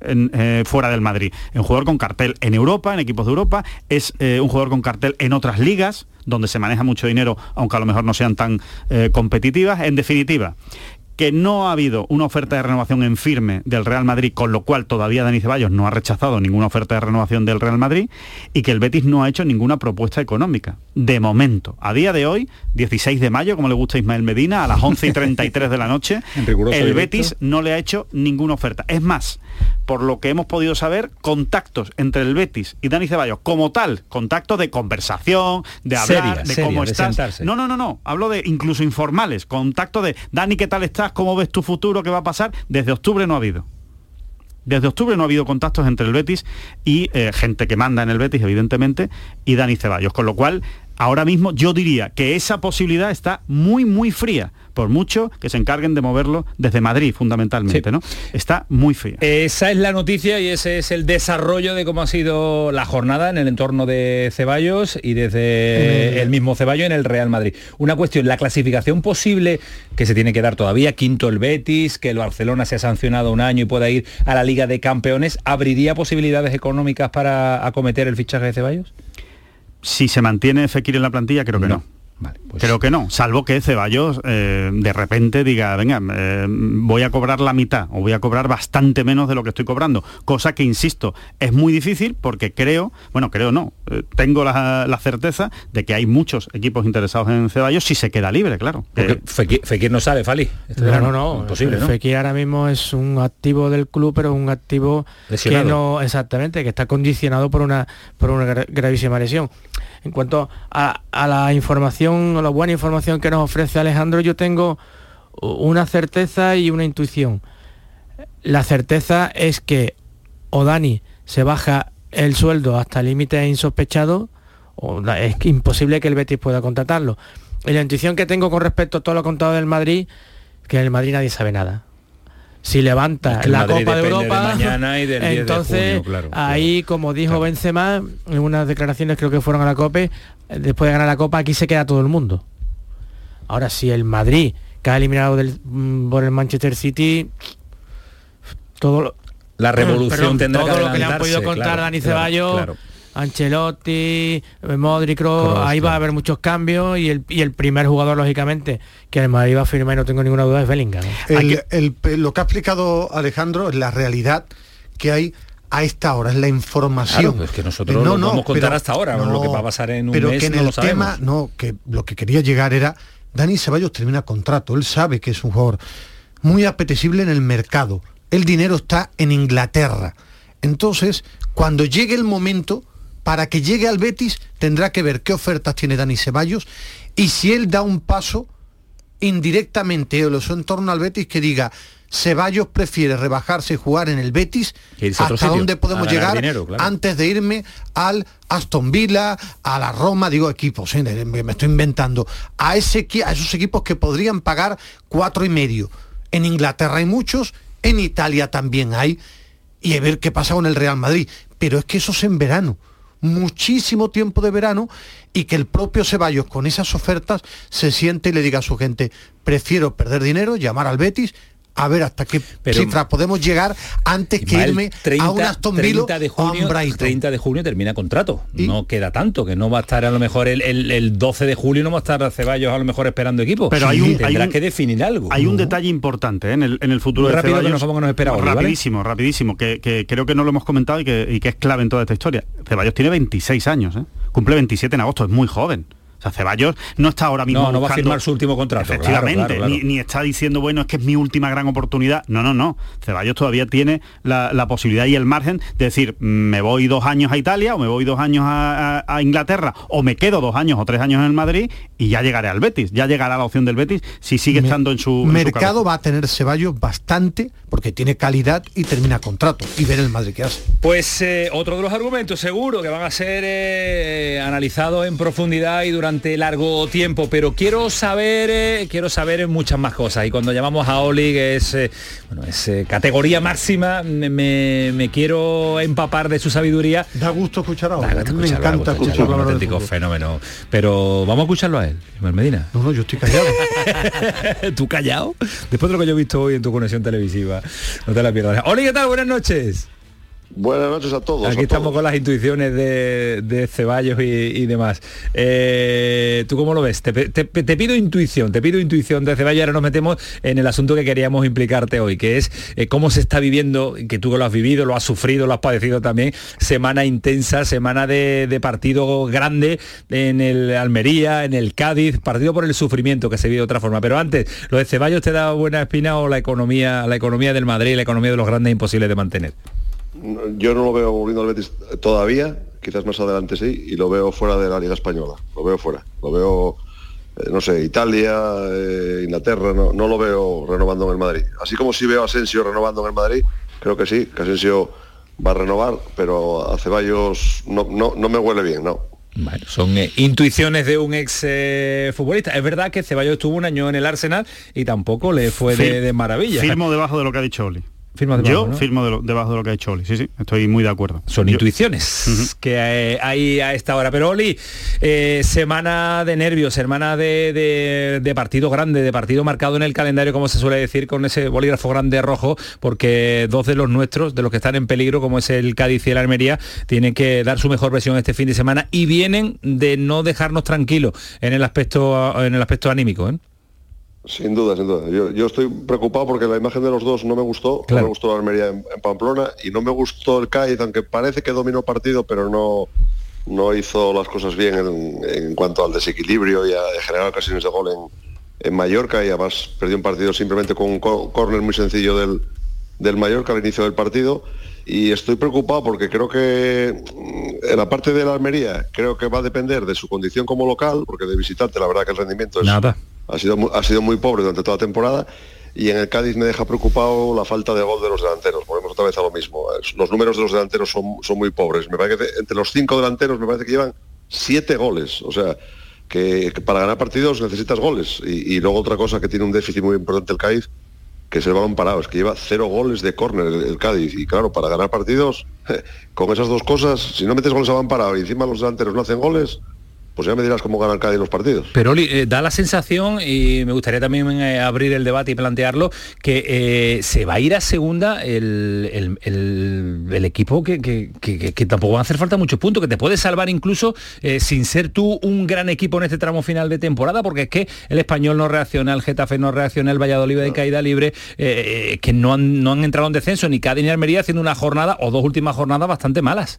Eh, fuera del Madrid. Un jugador con cartel en Europa, en equipos de Europa, es eh, un jugador con cartel en otras ligas, donde se maneja mucho dinero, aunque a lo mejor no sean tan eh, competitivas. En definitiva, que no ha habido una oferta de renovación en firme del Real Madrid, con lo cual todavía Dani Ceballos no ha rechazado ninguna oferta de renovación del Real Madrid y que el Betis no ha hecho ninguna propuesta económica. De momento, a día de hoy, 16 de mayo, como le gusta a Ismael Medina, a las 11 y 33 de la noche, el Betis no le ha hecho ninguna oferta. Es más, por lo que hemos podido saber, contactos entre el Betis y Dani Ceballos, como tal, contactos de conversación, de hablar, de cómo estás. no, no, no, no. Hablo de incluso informales, contacto de Dani, ¿qué tal estás? ¿Cómo ves tu futuro? ¿Qué va a pasar? Desde octubre no ha habido. Desde octubre no ha habido contactos entre el Betis y eh, gente que manda en el Betis, evidentemente, y Dani Ceballos. Con lo cual, ahora mismo yo diría que esa posibilidad está muy, muy fría por mucho que se encarguen de moverlo desde Madrid fundamentalmente, ¿no? Está muy fría. Esa es la noticia y ese es el desarrollo de cómo ha sido la jornada en el entorno de Ceballos y desde el mismo Ceballos en el Real Madrid. Una cuestión, la clasificación posible que se tiene que dar todavía, quinto el Betis, que el Barcelona se ha sancionado un año y pueda ir a la Liga de Campeones, ¿abriría posibilidades económicas para acometer el fichaje de Ceballos? Si se mantiene Fekir en la plantilla, creo que no. Pues Creo que no, salvo que Ceballos eh, de repente diga, venga, eh, voy a cobrar la mitad o voy a cobrar bastante menos de lo que estoy cobrando, cosa que, insisto, es muy difícil porque creo, bueno, creo no, eh, tengo la, certeza de que hay muchos equipos interesados en Ceballos si se queda libre, claro. Fekir, no sale, Fali. no, no, no, imposible, ¿no? Fekir ahora mismo es un activo del club, pero un activo que no, exactamente, que está condicionado por una, por una gravísima lesión. En cuanto a, la información o la buena información que nos ofrece Alejandro, yo tengo una certeza y una intuición. La certeza es que o Dani se baja el sueldo hasta límites insospechados, o es imposible que el Betis pueda contratarlo. Y la intuición que tengo con respecto a todo lo contado del Madrid, que en el Madrid nadie sabe nada si levanta la Copa de Europa, entonces ahí, como dijo Benzema, en unas declaraciones creo que fueron a la COPE, después de ganar la Copa, aquí se queda todo el mundo. Ahora, si el Madrid, que ha eliminado del, mm, por el Manchester City, todo lo, la revolución tendrá todo lo que le han podido contar Dani Ceballos Ancelotti, Modric, ahí va a haber muchos cambios y el, primer jugador, lógicamente, que además iba a firmar y no tengo ninguna duda es Bellingham. lo que ha explicado Alejandro es la realidad que hay a esta hora, es la información. es que nosotros no, no, contar hasta ahora, lo que va a pasar en un pero mes que en el tema, no, que lo que quería llegar era, Dani Ceballos termina contrato, él sabe que es un jugador muy apetecible en el mercado, el dinero está en Inglaterra. Entonces, cuando llegue el momento, para que llegue al Betis tendrá que ver qué ofertas tiene Dani Ceballos y si él da un paso indirectamente o lo en torno al Betis que diga Ceballos prefiere rebajarse y jugar en el Betis hasta dónde podemos llegar antes de irme al Aston Villa, a la Roma, digo equipos, ¿eh? me estoy inventando, a, ese, a esos equipos que podrían pagar cuatro y medio. En Inglaterra hay muchos, en Italia también hay, y a ver qué pasa con el Real Madrid. Pero es que eso es en verano muchísimo tiempo de verano y que el propio Ceballos con esas ofertas se siente y le diga a su gente, prefiero perder dinero, llamar al Betis, a ver hasta qué cifra podemos llegar antes que irme a un Aston Villa de junio, 30 de junio termina contrato. No queda tanto, que no va a estar a lo mejor el, 12 de julio, no va a estar Ceballos a lo mejor esperando equipo. Pero hay un, tendrá que definir algo. Hay un detalle importante ¿eh? en, el, futuro de rápido Ceballos. Que nos esperamos, rapidísimo, rapidísimo, que, creo que no lo hemos comentado y que, es clave en toda esta historia. Ceballos tiene 26 años, ¿eh? cumple 27 en agosto, es muy joven. O sea, Ceballos no está ahora mismo. No, no va a firmar su último contrato. Efectivamente, Ni, está diciendo, bueno, es que es mi última gran oportunidad. No, no, no. Ceballos todavía tiene la, posibilidad y el margen de decir, me voy dos años a Italia, o me voy dos años a, Inglaterra, o me quedo dos años o tres años en el Madrid y ya llegaré al Betis. Ya llegará la opción del Betis si sigue estando en su. mercado va a tener Ceballos bastante porque tiene calidad y termina contrato. Y ver el Madrid que hace. Pues eh, otro de los argumentos seguro que van a ser eh, analizados en profundidad y durante durante largo tiempo, pero quiero saber, eh, quiero saber muchas más cosas. Y cuando llamamos a Oli, que es, eh, bueno, es categoría máxima, me, quiero empapar de su sabiduría. Da gusto escuchar a Oli. me encanta escucharlo. Un auténtico fenómeno. Pero vamos a escucharlo a él, Medina. No, no, yo estoy callado. ¿Tú callado? Después de lo que yo he visto hoy en tu conexión televisiva. No te la pierdas. Oli, ¿qué tal? Buenas noches. Buenas noches a todos. Aquí estamos con las intuiciones de, Ceballos y, demás. Eh, ¿Tú cómo lo ves? Te, pido intuición, te pido intuición de Ceballos. Ahora nos metemos en el asunto que queríamos implicarte hoy, que es eh, cómo se está viviendo, que tú lo has vivido, lo has sufrido, lo has padecido también, semana intensa, semana de, partido grande en el Almería, en el Cádiz, partido por el sufrimiento que se vive de otra forma. Pero antes, ¿lo de Ceballos te da buena espina o la economía, la economía del Madrid, la economía de los grandes imposible de mantener? Yo no lo veo volviendo al Betis todavía, quizás más adelante sí, y lo veo fuera de la Liga Española, lo veo fuera, lo veo, eh, no sé, Italia, eh, Inglaterra, no, no, lo veo renovando en el Madrid. Así como si veo a Asensio renovando en el Madrid, creo que sí, que Asensio va a renovar, pero a Ceballos no, no, no me huele bien, no. Bueno, son eh, intuiciones de un ex futbolista. Es verdad que Ceballos estuvo un año en el Arsenal y tampoco le fue de, de maravilla. Firmo debajo de lo que ha dicho Oli. Yo firmo debajo de lo que ha hecho Oli, sí, sí, estoy muy de acuerdo. Son intuiciones que hay a esta hora. Pero Oli, eh, semana de nervios, semana de, partido grande, de partido marcado en el calendario, como se suele decir, con ese bolígrafo grande rojo, porque dos de los nuestros, de los que están en peligro, como es el Cádiz y el Almería, tienen que dar su mejor versión este fin de semana y vienen de no dejarnos tranquilos en el aspecto, en el aspecto anímico. ¿eh? Sin duda, sin duda. Yo, estoy preocupado porque la imagen de los dos no me gustó. No me gustó la Almería en, Pamplona y no me gustó el Cádiz, aunque parece que dominó partido, pero no, no hizo las cosas bien en, cuanto al desequilibrio y a generar ocasiones de gol en, Mallorca y además perdió un partido simplemente con un córner muy sencillo del, del Mallorca al inicio del partido y estoy preocupado porque creo que mm, en la parte de la Almería creo que va a depender de su condición como local, porque de visitante la verdad que el rendimiento es, Nada ha sido, ha sido muy pobre durante toda la temporada y en el Cádiz me deja preocupado la falta de gol de los delanteros. Volvemos otra vez a lo mismo. Los números de los delanteros son, son muy pobres. Me parece que entre los cinco delanteros me parece que llevan siete goles. O sea, que, para ganar partidos necesitas goles. Y, luego otra cosa que tiene un déficit muy importante el Cádiz, que es el balón parado, es que lleva cero goles de córner el, Cádiz. Y claro, para ganar partidos, con esas dos cosas, si no metes goles a balón parado y encima los delanteros no hacen goles, pues ya me dirás cómo ganan cada día los partidos. Pero eh, da la sensación, y me gustaría también eh, abrir el debate y plantearlo, que eh, se va a ir a segunda el, equipo que, tampoco va a hacer falta muchos puntos, que te puede salvar incluso sin ser tú un gran equipo en este tramo final de temporada, porque es que el español no reacciona, el Getafe no reacciona, el Valladolid de caída libre, que no han, no han entrado en descenso, ni Cádiz ni Almería haciendo una jornada o dos últimas jornadas bastante malas.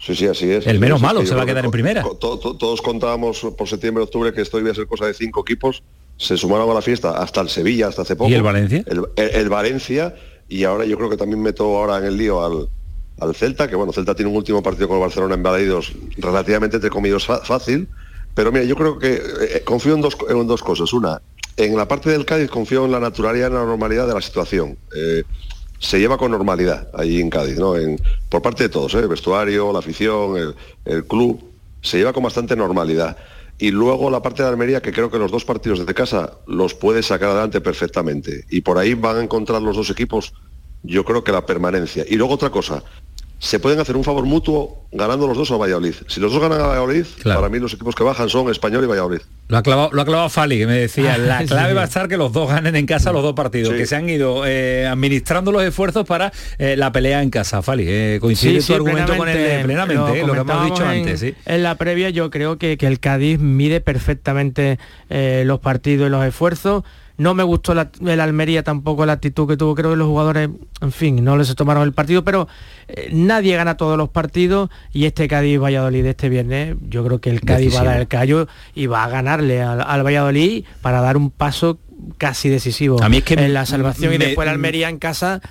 Sí, sí, así es. El menos malo se va a quedar en primera. todos contábamos por septiembre, octubre que esto iba a ser cosa de cinco equipos. Se sumaron a la fiesta hasta el Sevilla, hasta hace poco. ¿Y el Valencia? El, Valencia. Y ahora yo creo que también meto ahora en el lío al, al Celta, que bueno, Celta tiene un último partido con el Barcelona en Balaídos relativamente, entre comillas, fácil. Pero mira, yo creo que eh, eh, confío en dos, en dos cosas. Una, en la parte del Cádiz confío en la naturalidad y en la normalidad de la situación. Eh, se lleva con normalidad allí en Cádiz, ¿no? En, por parte de todos, ¿eh? el vestuario, la afición, el, club, se lleva con bastante normalidad. Y luego la parte de Almería, que creo que los dos partidos desde casa los puede sacar adelante perfectamente. Y por ahí van a encontrar los dos equipos, yo creo que la permanencia. Y luego otra cosa, se pueden hacer un favor mutuo ganando los dos a Valladolid. Si los dos ganan a Valladolid, para mí los equipos que bajan son Español y Valladolid. Lo ha clavado, lo ha clavado Fali, que me decía, la clave va a estar que los dos ganen en casa los dos partidos, que se han ido eh, administrando los esfuerzos para eh, la pelea en casa. Fali, eh, coincide tu argumento con el plenamente, lo, que hemos dicho antes. En la previa yo creo que, que el Cádiz mide perfectamente los partidos y los esfuerzos no me gustó la, el Almería tampoco la actitud que tuvo. Creo que los jugadores, en fin, no les tomaron el partido, pero eh, nadie gana todos los partidos y este Cádiz Valladolid este viernes, yo creo que el Cádiz va a dar el callo y va a ganarle al, Valladolid para dar un paso casi decisivo a mí es que en la salvación y después el Almería en casa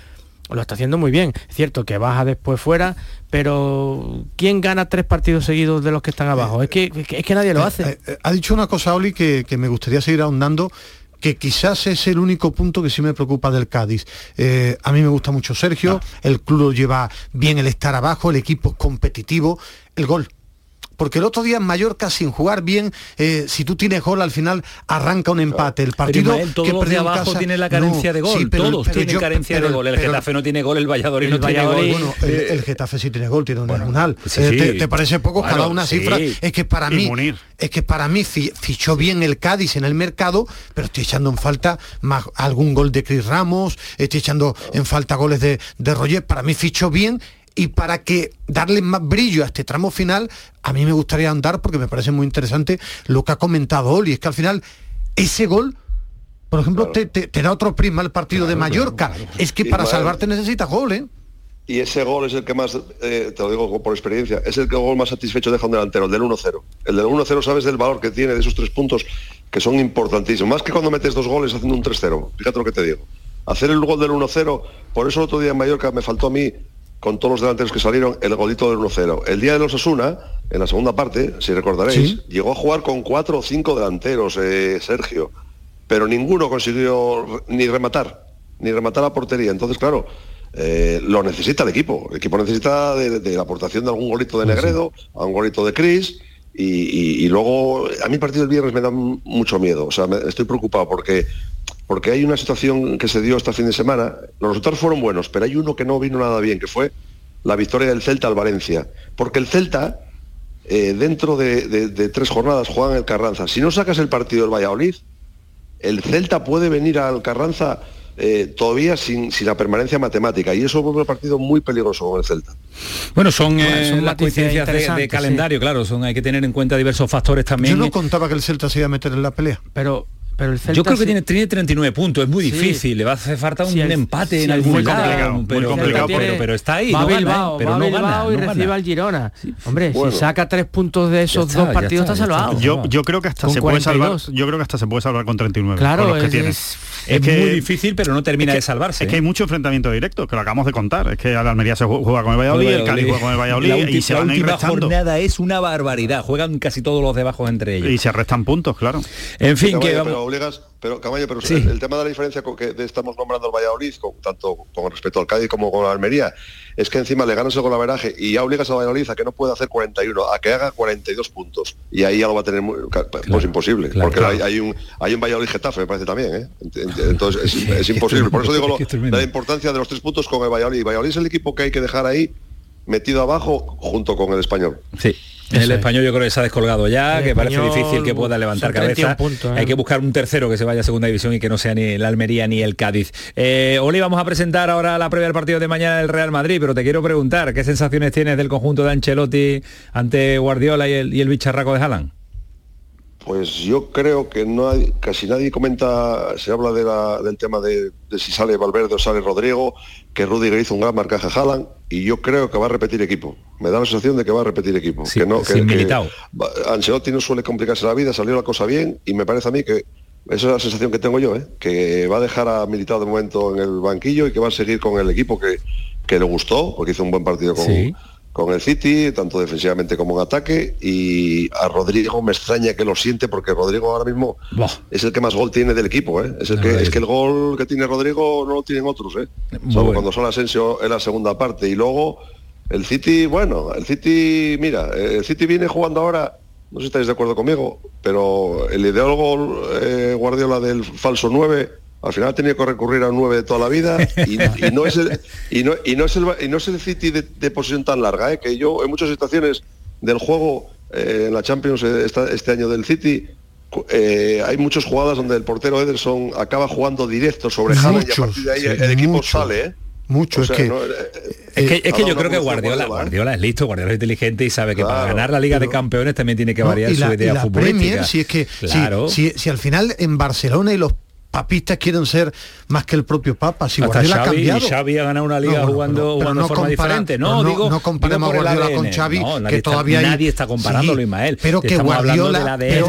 lo está haciendo muy bien. Es cierto que baja después fuera, pero ¿quién gana tres partidos seguidos de los que están abajo? Es que, es que nadie lo eh, hace. Eh, ha dicho una cosa, Oli, que, que me gustaría seguir ahondando que quizás es el único punto que sí me preocupa del Cádiz. Eh, a mí me gusta mucho Sergio, el club lleva bien el estar abajo, el equipo es competitivo, el gol porque el otro día en Mallorca sin jugar bien, eh, si tú tienes gol al final arranca un empate. El partido todos que los de abajo tiene la carencia de gol, todos tienen carencia de gol. El Getafe no tiene gol, el Valladolid no tiene gol. Bueno, el, Getafe sí tiene gol, tiene un bueno, eh, te, parece poco? cada una cifra. Es que para mí, es que para mí fichó bien el Cádiz en el mercado, pero estoy echando en falta más, algún gol de Cris Ramos, estoy echando en falta goles de, de Roger. Para mí fichó bien y para que darle más brillo a este tramo final, a mí me gustaría andar porque me parece muy interesante lo que ha comentado Oli, es que al final ese gol por ejemplo, te, da otro prisma el partido de Mallorca. es que para salvarte necesitas gol, ¿eh? Y ese gol es el que más, eh, te lo digo por experiencia, es el que gol más satisfecho deja un delantero, el del 1-0. El del 1-0 sabes del valor que tiene de esos tres puntos que son importantísimos. Más que cuando metes dos goles haciendo un 3-0. Fíjate lo que te digo. Hacer el gol del 1-0, por eso el otro día en Mallorca me faltó a mí con todos los delanteros que salieron, el golito del 1-0. El día de los Asuna, en la segunda parte, si recordaréis, llegó a jugar con cuatro o cinco delanteros, eh, Sergio, pero ninguno consiguió ni rematar, ni rematar la portería. Entonces, claro, eh, lo necesita el equipo. El equipo necesita de, la aportación de algún golito de Negredo, a un golito de Cris. Y, luego, a mí el partido del viernes me da mucho miedo. O sea, estoy preocupado porque porque hay una situación que se dio este fin de semana. Los resultados fueron buenos, pero hay uno que no vino nada bien, que fue la victoria del Celta al Valencia. Porque el Celta, eh, dentro de, tres jornadas, juega en el Carranza. Si no sacas el partido del Valladolid, el Celta puede venir al Carranza eh, todavía sin, la permanencia matemática y eso vuelve un partido muy peligroso con el Celta. Bueno, son, eh, las coincidencias de, calendario, claro, son, hay que tener en cuenta diversos factores también. Yo no contaba que el Celta se iba a meter en la pelea. Pero yo creo que tiene, 39 puntos, es muy difícil, le va a hacer falta un empate en algún lado, pero, pero, está ahí, va no Bilbao, pero no Bilbao y recibe al Girona. Hombre, si saca tres puntos de esos dos partidos está, salvado. Yo, yo creo que hasta se puede salvar, yo creo que hasta se puede salvar con 39. Claro, es, que es, muy difícil, pero no termina de salvarse. Es que hay mucho enfrentamiento directo, que lo acabamos de contar. Es que la Almería se juega con el Valladolid, el Cali juega con el Valladolid y se van a ir restando. jornada es una barbaridad. Juegan casi todos los debajo entre ellos. Y se restan puntos, claro. En fin, que vamos... Pero, Camayo, pero el, tema de la diferencia que estamos nombrando el Valladolid, tanto con respecto al Cádiz como con la Almería, es que encima le ganas el golaveraje y ya obligas al Valladolid a que no puede hacer 41, a que haga 42 puntos. Y ahí ya lo va a tener muy, pues imposible, porque Hay, un, hay un Valladolid Getafe, me parece también. ¿eh? Entonces es, imposible. Por eso digo la importancia de los tres puntos con el Valladolid. Valladolid es el equipo que hay que dejar ahí metido abajo junto con el español. Sí. El español yo creo que se ha descolgado ya, que parece difícil que pueda levantar cabeza. Hay ¿eh? que buscar un tercero que se vaya a segunda división y que no sea ni el Almería ni el Cádiz. Eh, Oli, vamos a presentar ahora la previa del partido de mañana del Real Madrid, pero te quiero preguntar, ¿qué sensaciones tienes del conjunto de Ancelotti ante Guardiola y el, y el bicharraco de Haaland? Pues yo creo que no hay, casi nadie comenta, se habla del tema de, si sale Valverde o sale Rodrigo, que Rudiger hizo un gran marcaje a Haaland y yo creo que va a repetir equipo. Me da la sensación de que va a repetir equipo. que no, que, Ancelotti no suele complicarse la vida, salió la cosa bien y me parece a mí que esa es la sensación que tengo yo, ¿eh? que va a dejar a Militado de momento en el banquillo y que va a seguir con el equipo que, que le gustó, porque hizo un buen partido con, con el City, tanto defensivamente como en ataque, y a Rodrigo me extraña que lo siente porque Rodrigo ahora mismo es el que más gol tiene del equipo, ¿eh? es, el que, es que el gol que tiene Rodrigo no lo tienen otros, ¿eh? solo cuando son Asensio en la segunda parte, y luego el City, bueno, el City, mira, el City viene jugando ahora, no sé si estáis de acuerdo conmigo, pero el ideólogo eh, Guardiola del falso 9 al final ha tenido que recurrir a un 9 de toda la vida y, no es el y no, y no es el y no es el City de, posición tan larga, ¿eh? que yo en muchas situaciones del juego eh, en la Champions eh, este año del City hay muchas jugadas donde el portero Ederson acaba jugando directo sobre Haaland y a partir de ahí el equipo sale, Mucho, es, que, es que, yo creo que Guardiola, Guardiola es listo, Guardiola es inteligente y sabe que para ganar la Liga de Campeones también tiene que variar su idea futbolística. si es que si, al final en Barcelona y los papistas quieren ser más que el propio Papa. Si Guardiola ha cambiado. Xavi ha ganado una liga jugando, de forma diferente. No, digo, no comparemos a Guardiola con Xavi, que todavía nadie está comparándolo, Ismael. Pero que Guardiola, pero,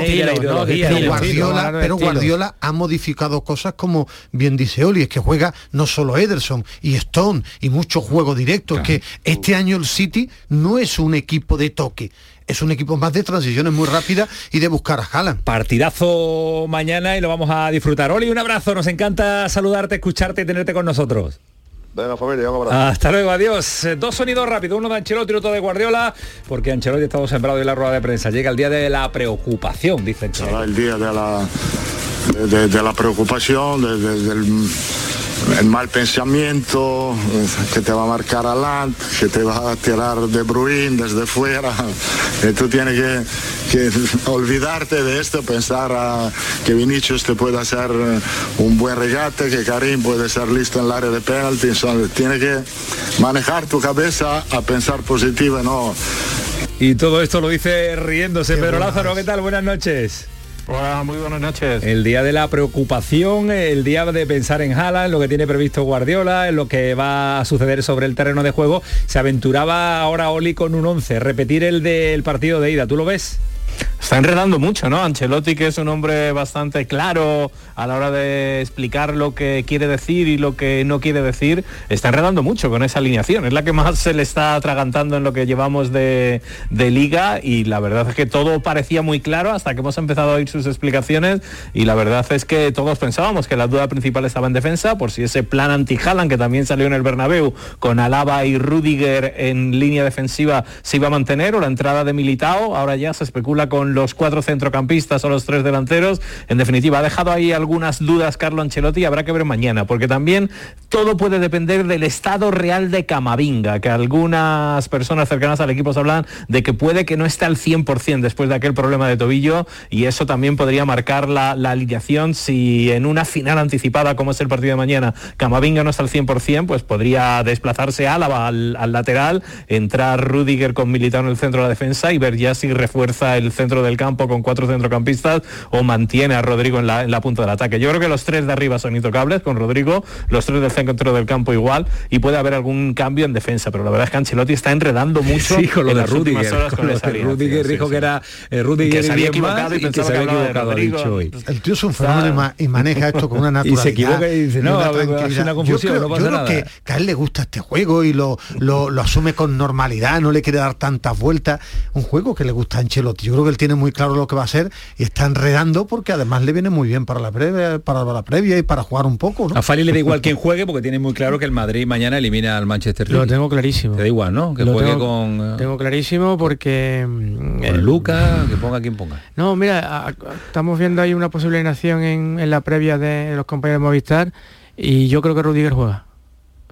Guardiola, ha modificado cosas como bien dice Oli, es que juega no solo Ederson y Stone y mucho juego directo, es que este año el City no es un equipo de toque, es un equipo más de transiciones muy rápidas y de buscar a Haaland. Partidazo mañana y lo vamos a disfrutar. Oli, un abrazo, nos encanta saludarte, escucharte y tenerte con nosotros. Venga, familia, un abrazo. Hasta luego, adiós. Eh, dos sonidos rápidos, uno de Ancelotti y otro de Guardiola, porque Ancelotti estamos sembrado en la rueda de prensa. Llega el día de la preocupación, dice Será el día de la, de, la preocupación, del el mal pensamiento que te va a marcar adelante, que te va a tirar de Bruin desde fuera. Y tú tienes que, olvidarte de esto, pensar a, que Vinicius te puede hacer un buen regate, que Karim puede ser listo en el área de penalti. Tienes que manejar tu cabeza a pensar positivo no. Y todo esto lo dice riéndose. Pedro Lázaro, ¿qué tal? Buenas noches. Hola, muy buenas noches. El día de la preocupación, el día de pensar en Jala, en lo que tiene previsto Guardiola, en lo que va a suceder sobre el terreno de juego. Se aventuraba ahora Oli con un 11, repetir el del partido de ida. ¿Tú lo ves? Está enredando mucho, ¿no? Ancelotti, que es un hombre bastante claro a la hora de explicar lo que quiere decir y lo que no quiere decir, está enredando mucho con esa alineación. Es la que más se le está atragantando en lo que llevamos de, liga y la verdad es que todo parecía muy claro hasta que hemos empezado a oír sus explicaciones y la verdad es que todos pensábamos que la duda principal estaba en defensa por si ese plan anti-Haaland que también salió en el Bernabéu con Alaba y Rudiger en línea defensiva se iba a mantener o la entrada de Militao. Ahora ya se especula con los cuatro centrocampistas o los tres delanteros. En definitiva, ha dejado ahí algunas dudas Carlo Ancelotti y habrá que ver mañana, porque también todo puede depender del estado real de Camavinga, que algunas personas cercanas al equipo se hablan de que puede que no esté al 100% después de aquel problema de tobillo y eso también podría marcar la, alineación si en una final anticipada como es el partido de mañana Camavinga no está al 100%, pues podría desplazarse Álava al, al lateral, entrar Rudiger con Militao en el centro de la defensa y ver ya si refuerza el centro del campo con cuatro centrocampistas o mantiene a Rodrigo en la, en la punta del ataque. Yo creo que los tres de arriba son intocables con Rodrigo, los tres del centro del campo igual y puede haber algún cambio en defensa, pero la verdad es que Ancelotti está enredando mucho sí, con lo de Rudiger, horas con, Rudiger dijo que era eh, Rudiger que se había equivocado y, pensaba que, se había equivocado, dicho hoy. El tío es un fenómeno y maneja esto con una naturalidad. y se equivoca y dice, no, es una confusión, yo creo, no pasa yo nada. Que, que, a él le gusta este juego y lo, lo, lo asume con normalidad, no le quiere dar tantas vueltas. Un juego que le gusta a Ancelotti. Yo creo que él tiene muy claro lo que va a ser y está enredando porque además le viene muy bien para la previa, para la previa y para jugar un poco. ¿no? A Fali le da igual quien juegue porque tiene muy claro que el Madrid mañana elimina al Manchester City. Lo tengo clarísimo. Te da igual, ¿no? Que juegue con. Eh, tengo clarísimo porque. Con Luca, que ponga quien ponga. No, mira, estamos viendo ahí una posible nación en, en la previa de los compañeros de Movistar y yo creo que Rudiger juega.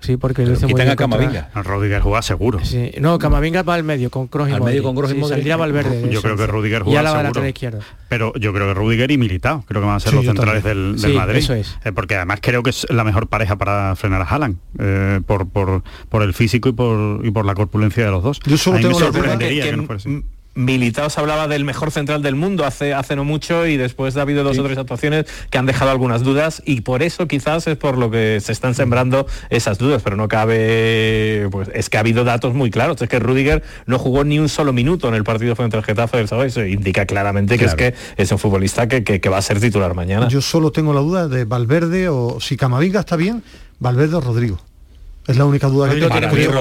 Sí, porque lo hizo muy tenga Camavinga. Rodríguez juega seguro. Sí. No, Camavinga va al medio con Kroos y Al medio con Kroos y Saldría Valverde. Yo creo que Rudiger juega y a la seguro. izquierda. Pero yo creo que Rudiger y Militao, creo que van a ser los centrales del, Madrid. Eso es. Eh, porque además creo que es la mejor pareja para frenar a Haaland, eh, por, por, por el físico y por, y por la corpulencia de los dos. Yo solo tengo la Militao se hablaba del mejor central del mundo hace, hace no mucho y después ha habido dos o tres actuaciones que han dejado algunas dudas y por eso quizás es por lo que se están sembrando esas dudas, pero no cabe, pues es que ha habido datos muy claros, es que Rudiger no jugó ni un solo minuto en el partido frente al Getafe del sábado, eso indica claramente que es que es un futbolista que, que va a ser titular mañana. Yo solo tengo la duda de Valverde o si Camavinga está bien, Valverde o Rodrigo. Es la única duda que tengo. Creo,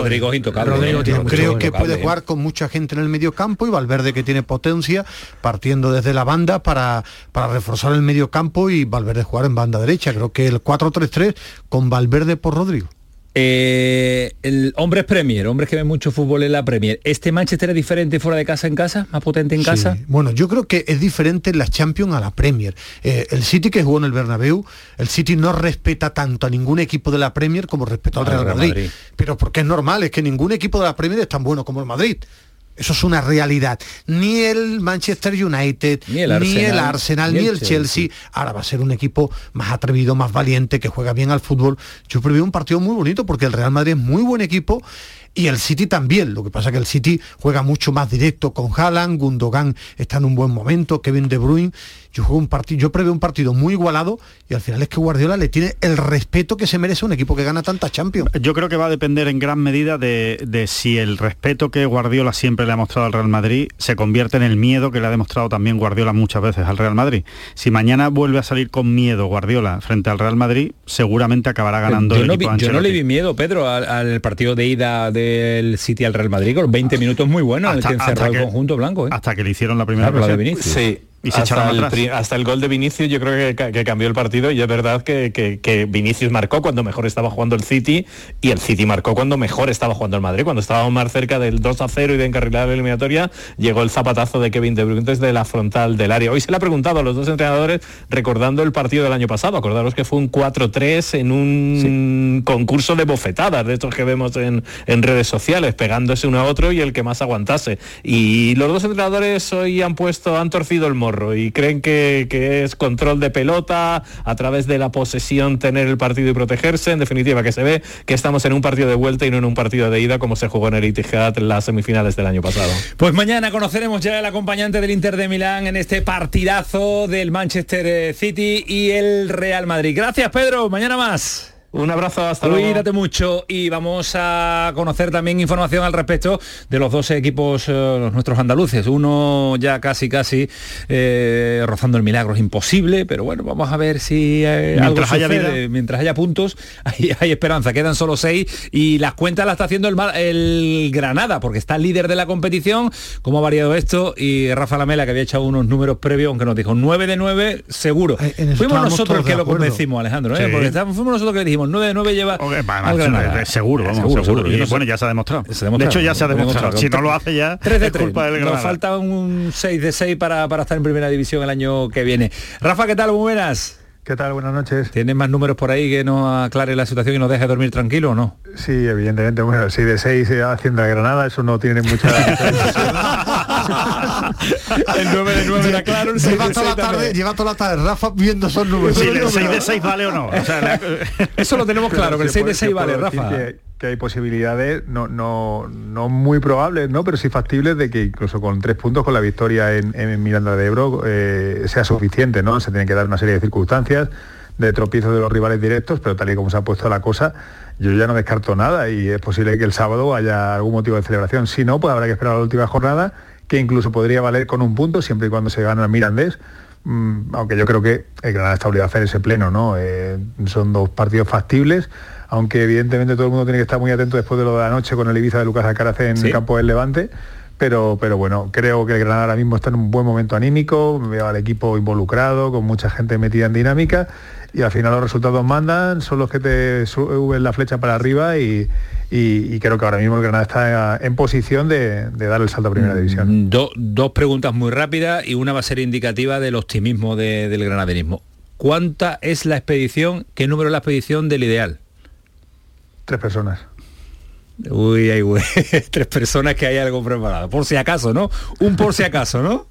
Rodrigo creo que puede jugar con mucha gente en el medio campo y Valverde que tiene potencia partiendo desde la banda para, para reforzar el medio campo y Valverde jugar en banda derecha. Creo que el 4-3-3 con Valverde por Rodrigo. Eh, el hombre es Premier, hombres que ven mucho fútbol en la Premier. ¿Este Manchester es diferente fuera de casa en casa? ¿Más potente en casa? Bueno, yo creo que es diferente en la Champions a la Premier. Eh, el City que jugó en el Bernabéu, el City no respeta tanto a ningún equipo de la Premier como respetó al Real, Madrid. Madrid. Pero porque es normal, es que ningún equipo de la Premier es tan bueno como el Madrid. Eso es una realidad. Ni el Manchester United, ni el Arsenal, ni el, Chelsea. Ahora va a ser un equipo más atrevido, más valiente, que juega bien al fútbol. Yo prevé un partido muy bonito porque el Real Madrid es muy buen equipo y el City también. Lo que pasa es que el City juega mucho más directo con Haaland, Gundogan está en un buen momento, Kevin De Bruyne. Yo juego un partido, yo prevé un partido muy igualado y al final es que Guardiola le tiene el respeto que se merece un equipo que gana tanta Champions. Yo creo que va a depender en gran medida de, si el respeto que Guardiola siempre le ha mostrado al Real Madrid se convierte en el miedo que le ha demostrado también Guardiola muchas veces al Real Madrid. Si mañana vuelve a salir con miedo Guardiola frente al Real Madrid, seguramente acabará ganando yo el no equipo Yo no le vi miedo, Pedro, al, partido de ida del City al Real Madrid, con 20 minutos muy buenos hasta, el que el conjunto blanco. ¿eh? Hasta que le hicieron la primera claro, de Sí, Y se hasta, el, atrás. hasta el gol de Vinicius yo creo que, cambió el partido y es verdad que, que, Vinicius marcó cuando mejor estaba jugando el City y el City marcó cuando mejor estaba jugando el Madrid. Cuando estábamos más cerca del 2 a 0 y de encarrilar la eliminatoria, llegó el zapatazo de Kevin De Bruyne desde la frontal del área. Hoy se le ha preguntado a los dos entrenadores recordando el partido del año pasado. Acordaros que fue un 4-3 en un concurso de bofetadas, de estos que vemos en, en redes sociales, pegándose uno a otro y el que más aguantase. Y los dos entrenadores hoy han puesto, han torcido el morro y creen que, que es control de pelota, a través de la posesión tener el partido y protegerse. En definitiva, que se ve que estamos en un partido de vuelta y no en un partido de ida como se jugó en el Etihad en las semifinales del año pasado. Pues mañana conoceremos ya el acompañante del Inter de Milán en este partidazo del Manchester City y el Real Madrid. Gracias, Pedro. Mañana más. Un abrazo, hasta luego. Cuídate mucho y vamos a conocer también información al respecto de los dos equipos, eh, nuestros andaluces. Uno ya casi, casi eh, rozando el milagro, es imposible, pero bueno, vamos a ver si eh, mientras haya mientras haya puntos, hay, esperanza. Quedan solo seis y las cuentas las está haciendo el, el Granada, porque está líder de la competición. ¿Cómo ha variado esto? Y Rafa Lamela, que había echado unos números previos, aunque nos dijo 9 de 9, seguro. fuimos nosotros que lo convencimos, Alejandro, porque fuimos nosotros que le dijimos 9 de 9 lleva Seguro, vamos, seguro, Y, bueno, ya se ha demostrado. De hecho, ya se ha demostrado. Si no lo hace ya, 3 de 3. culpa del Nos falta un 6 de 6 para, para estar en primera división el año que viene. Rafa, ¿qué tal? Muy buenas. ¿Qué tal? Buenas noches. ¿Tienes más números por ahí que nos aclare la situación y nos deje dormir tranquilo o no? Sí, evidentemente. Bueno, si de 6 haciendo la Granada, eso no tiene mucha... el 9 de 9 era claro, el 6 lleva, toda la tarde, lleva toda la tarde Rafa viendo esos números. Si el 6 de 6 vale o no. O sea, eso lo tenemos claro, que el 6 de 6 vale, Rafa que hay posibilidades no, no, no muy probables, ¿no? pero sí factibles de que incluso con tres puntos con la victoria en, Miranda de Ebro eh, sea suficiente, ¿no? Se tienen que dar una serie de circunstancias de tropiezos de los rivales directos, pero tal y como se ha puesto la cosa, yo ya no descarto nada y es posible que el sábado haya algún motivo de celebración. Si no, pues habrá que esperar a la última jornada, que incluso podría valer con un punto, siempre y cuando se gane al Mirandés, mm, aunque yo creo que el Granada está obligado a hacer ese pleno, ¿no? Eh, son dos partidos factibles aunque evidentemente todo el mundo tiene que estar muy atento después de lo de la noche con el Ibiza de Lucas Alcaraz en el campo del Levante. Pero, pero bueno, creo que el Granada ahora mismo está en un buen momento anímico, veo al equipo involucrado, con mucha gente metida en dinámica y al final los resultados mandan, son los que te suben la flecha para arriba y, creo que ahora mismo el Granada está en posición de, dar el salto a primera mm, división. dos preguntas muy rápidas y una va a ser indicativa del optimismo del granaderismo. ¿Cuánta es la expedición? ¿Qué número es la expedición del ideal? Tres personas. Uy, ay, güey. Tres personas que hay algo preparado. Por si acaso, ¿no? Un por si acaso, ¿no?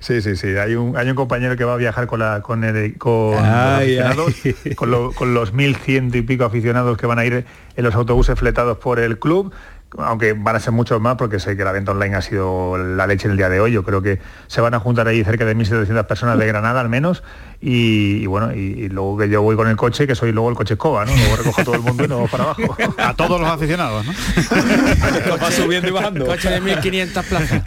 Sí, sí, sí. Hay un, hay un compañero que va a viajar con la con, el, con los con, con, los mil ciento y pico aficionados que van a ir en los autobuses fletados por el club aunque van a ser muchos más porque sé que la venta online ha sido la leche en el día de hoy. Yo creo que se van a juntar ahí cerca de 1.700 personas de Granada al menos y, bueno, y, luego que yo voy con el coche, que soy luego el coche escoba, ¿no? Luego recojo a todo el mundo y nos vamos para abajo. A todos los aficionados, ¿no? va subiendo y bajando. Coche de 1.500 plazas.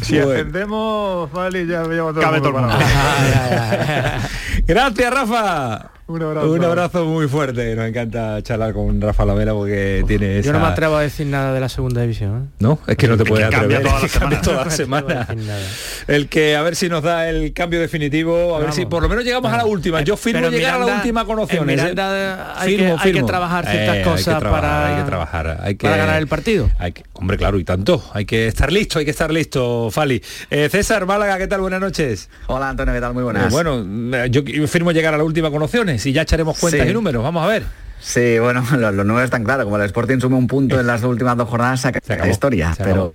Si, ascendemos, vale, ya me todo Cabe todo el mundo. Gracias, Rafa. Un abrazo. Un abrazo muy fuerte. Nos encanta charlar con Rafa Lavera porque tiene Yo no me atrevo a decir nada de la segunda división. ¿eh? No, es que no te puedes atrever. Cambia toda la semana. el que a ver si nos da el cambio definitivo, a ver si por lo menos llegamos a la última. Yo firmo llegar a la última con opciones. ¿eh? hay, que, hay, que, trabajar ciertas cosas para, hay que trabajar, hay que, para ganar el partido. Hay que, hombre, claro, y tanto. Hay que estar listo, hay que estar listo, Fali. Eh, César Málaga, ¿qué tal? Buenas noches. Hola Antonio, ¿qué tal? Muy buenas. bueno, yo firmo llegar a la última con opciones y ya echaremos cuenta y números. Vamos a ver. Sí, bueno, los, números están claros. Como el Sporting sume un punto en las últimas dos jornadas, se acabó, la historia. Pero,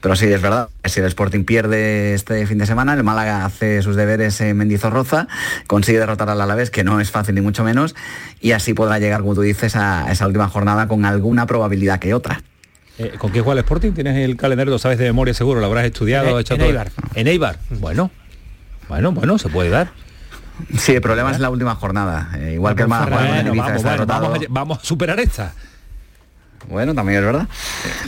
pero sí, es verdad. Si el Sporting pierde este fin de semana, el Málaga hace sus deberes en Mendizorroza, consigue derrotar al Alavés, que no es fácil ni mucho menos, y así podrá llegar, como tú dices, a esa última jornada con alguna probabilidad que otra. Eh, ¿Con qué juega el Sporting? ¿Tienes el calendario, lo sabes de memoria seguro? ¿Lo habrás estudiado? En, en Eibar. En Eibar. Bueno. Bueno, bueno, se puede dar. Sí, el problema es la última jornada. Eh, igual que el Málaga vamos, vamos, a, superar esta. Bueno, también es verdad.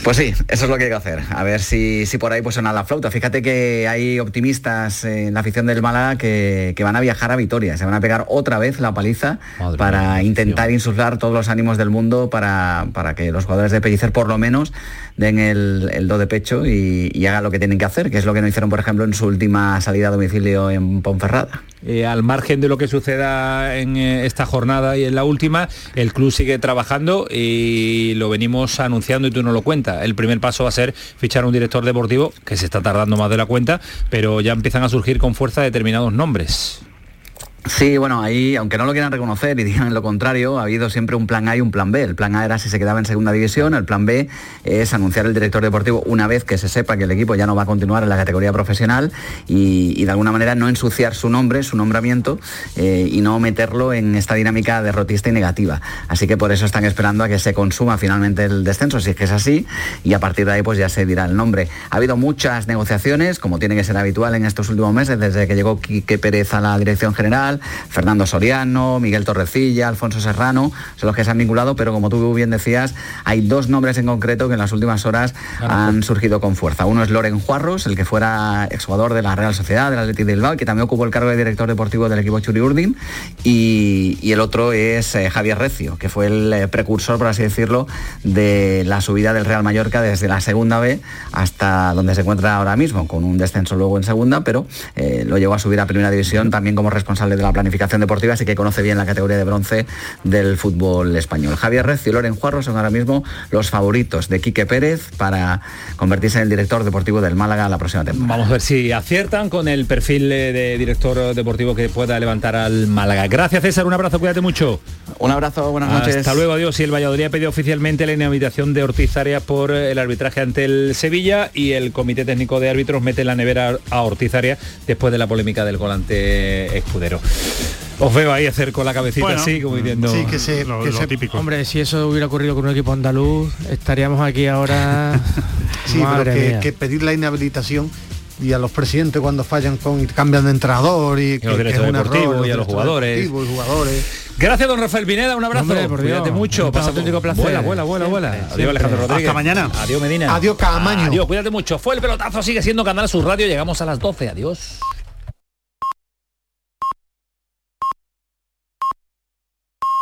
Pues sí, eso es lo que hay que hacer. A ver si, si por ahí pues suena la flauta. Fíjate que hay optimistas en la afición del Málaga que, van a viajar a Vitoria. Se van a pegar otra vez la paliza para intentar insuflar todos los ánimos del mundo para, para que los jugadores de Pellicer por lo menos den el, do de pecho y, hagan lo que tienen que hacer, que es lo que no hicieron, por ejemplo, en su última salida a domicilio en Ponferrada. Eh, al margen de lo que suceda en eh, esta jornada y en la última, el club sigue trabajando y lo venimos anunciando y tú no lo cuentas. El primer paso va a ser fichar un director deportivo, que se está tardando más de la cuenta, pero ya empiezan a surgir con fuerza determinados nombres. Sí, bueno, ahí, aunque no lo quieran reconocer y digan lo contrario, ha habido siempre un plan A y un plan B. El plan A era si se quedaba en segunda división, el plan B es anunciar el director deportivo una vez que se sepa que el equipo ya no va a continuar en la categoría profesional y, de alguna manera no ensuciar su nombre, su nombramiento eh, y no meterlo en esta dinámica derrotista y negativa. Así que por eso están esperando a que se consuma finalmente el descenso, si es que es así, y a partir de ahí pues ya se dirá el nombre. Ha habido muchas negociaciones, como tiene que ser habitual en estos últimos meses, desde que llegó Quique Pérez a la dirección general Fernando Soriano, Miguel Torrecilla, Alfonso Serrano, son los que se han vinculado, pero como tú bien decías, hay dos nombres en concreto que en las últimas horas han surgido con fuerza. Uno es Loren Juarros, el que fuera exjugador de la Real Sociedad, del Atlético de Bilbao, que también ocupó el cargo de director deportivo del equipo Churi Urdin, y, el otro es eh, Javier Recio, que fue el eh, precursor, por así decirlo, de la subida del Real Mallorca desde la segunda B hasta donde se encuentra ahora mismo, con un descenso luego en segunda, pero eh, lo llevó a subir a primera división también como responsable de la planificación deportiva, así que conoce bien la categoría de bronce del fútbol español. Javier Rez y Loren Juarro son ahora mismo los favoritos de Quique Pérez para convertirse en el director deportivo del Málaga la próxima temporada. Vamos a ver si aciertan con el perfil de director deportivo que pueda levantar al Málaga. Gracias César, un abrazo, cuídate mucho. Un abrazo, buenas noches. Hasta luego, adiós. Y el Valladolid ha pedido oficialmente la inhabilitación de Ortiz Arias por el arbitraje ante el Sevilla y el Comité Técnico de Árbitros mete la nevera a Ortiz Arias después de la polémica del volante escudero. Os veo ahí hacer con la cabecita así, como diciendo sí, que se, lo, típico. Hombre, si eso hubiera ocurrido con un equipo andaluz, estaríamos aquí ahora. sí, pero que, pedir la inhabilitación y a los presidentes cuando fallan con y cambian de entrenador y, que, los directores deportivos y a los jugadores. Y jugadores. Gracias, don Rafael Pineda, un abrazo. Hombre, Cuídate mucho. Pasa auténtico placer. Vuela, vuela, vuela, vuela. Adiós, Alejandro Rodríguez. Hasta mañana. Adiós, Medina. Adiós, Camaño. Adiós, cuídate mucho. Fue el pelotazo, sigue siendo Canal Sur Radio. Llegamos a las 12. Adiós.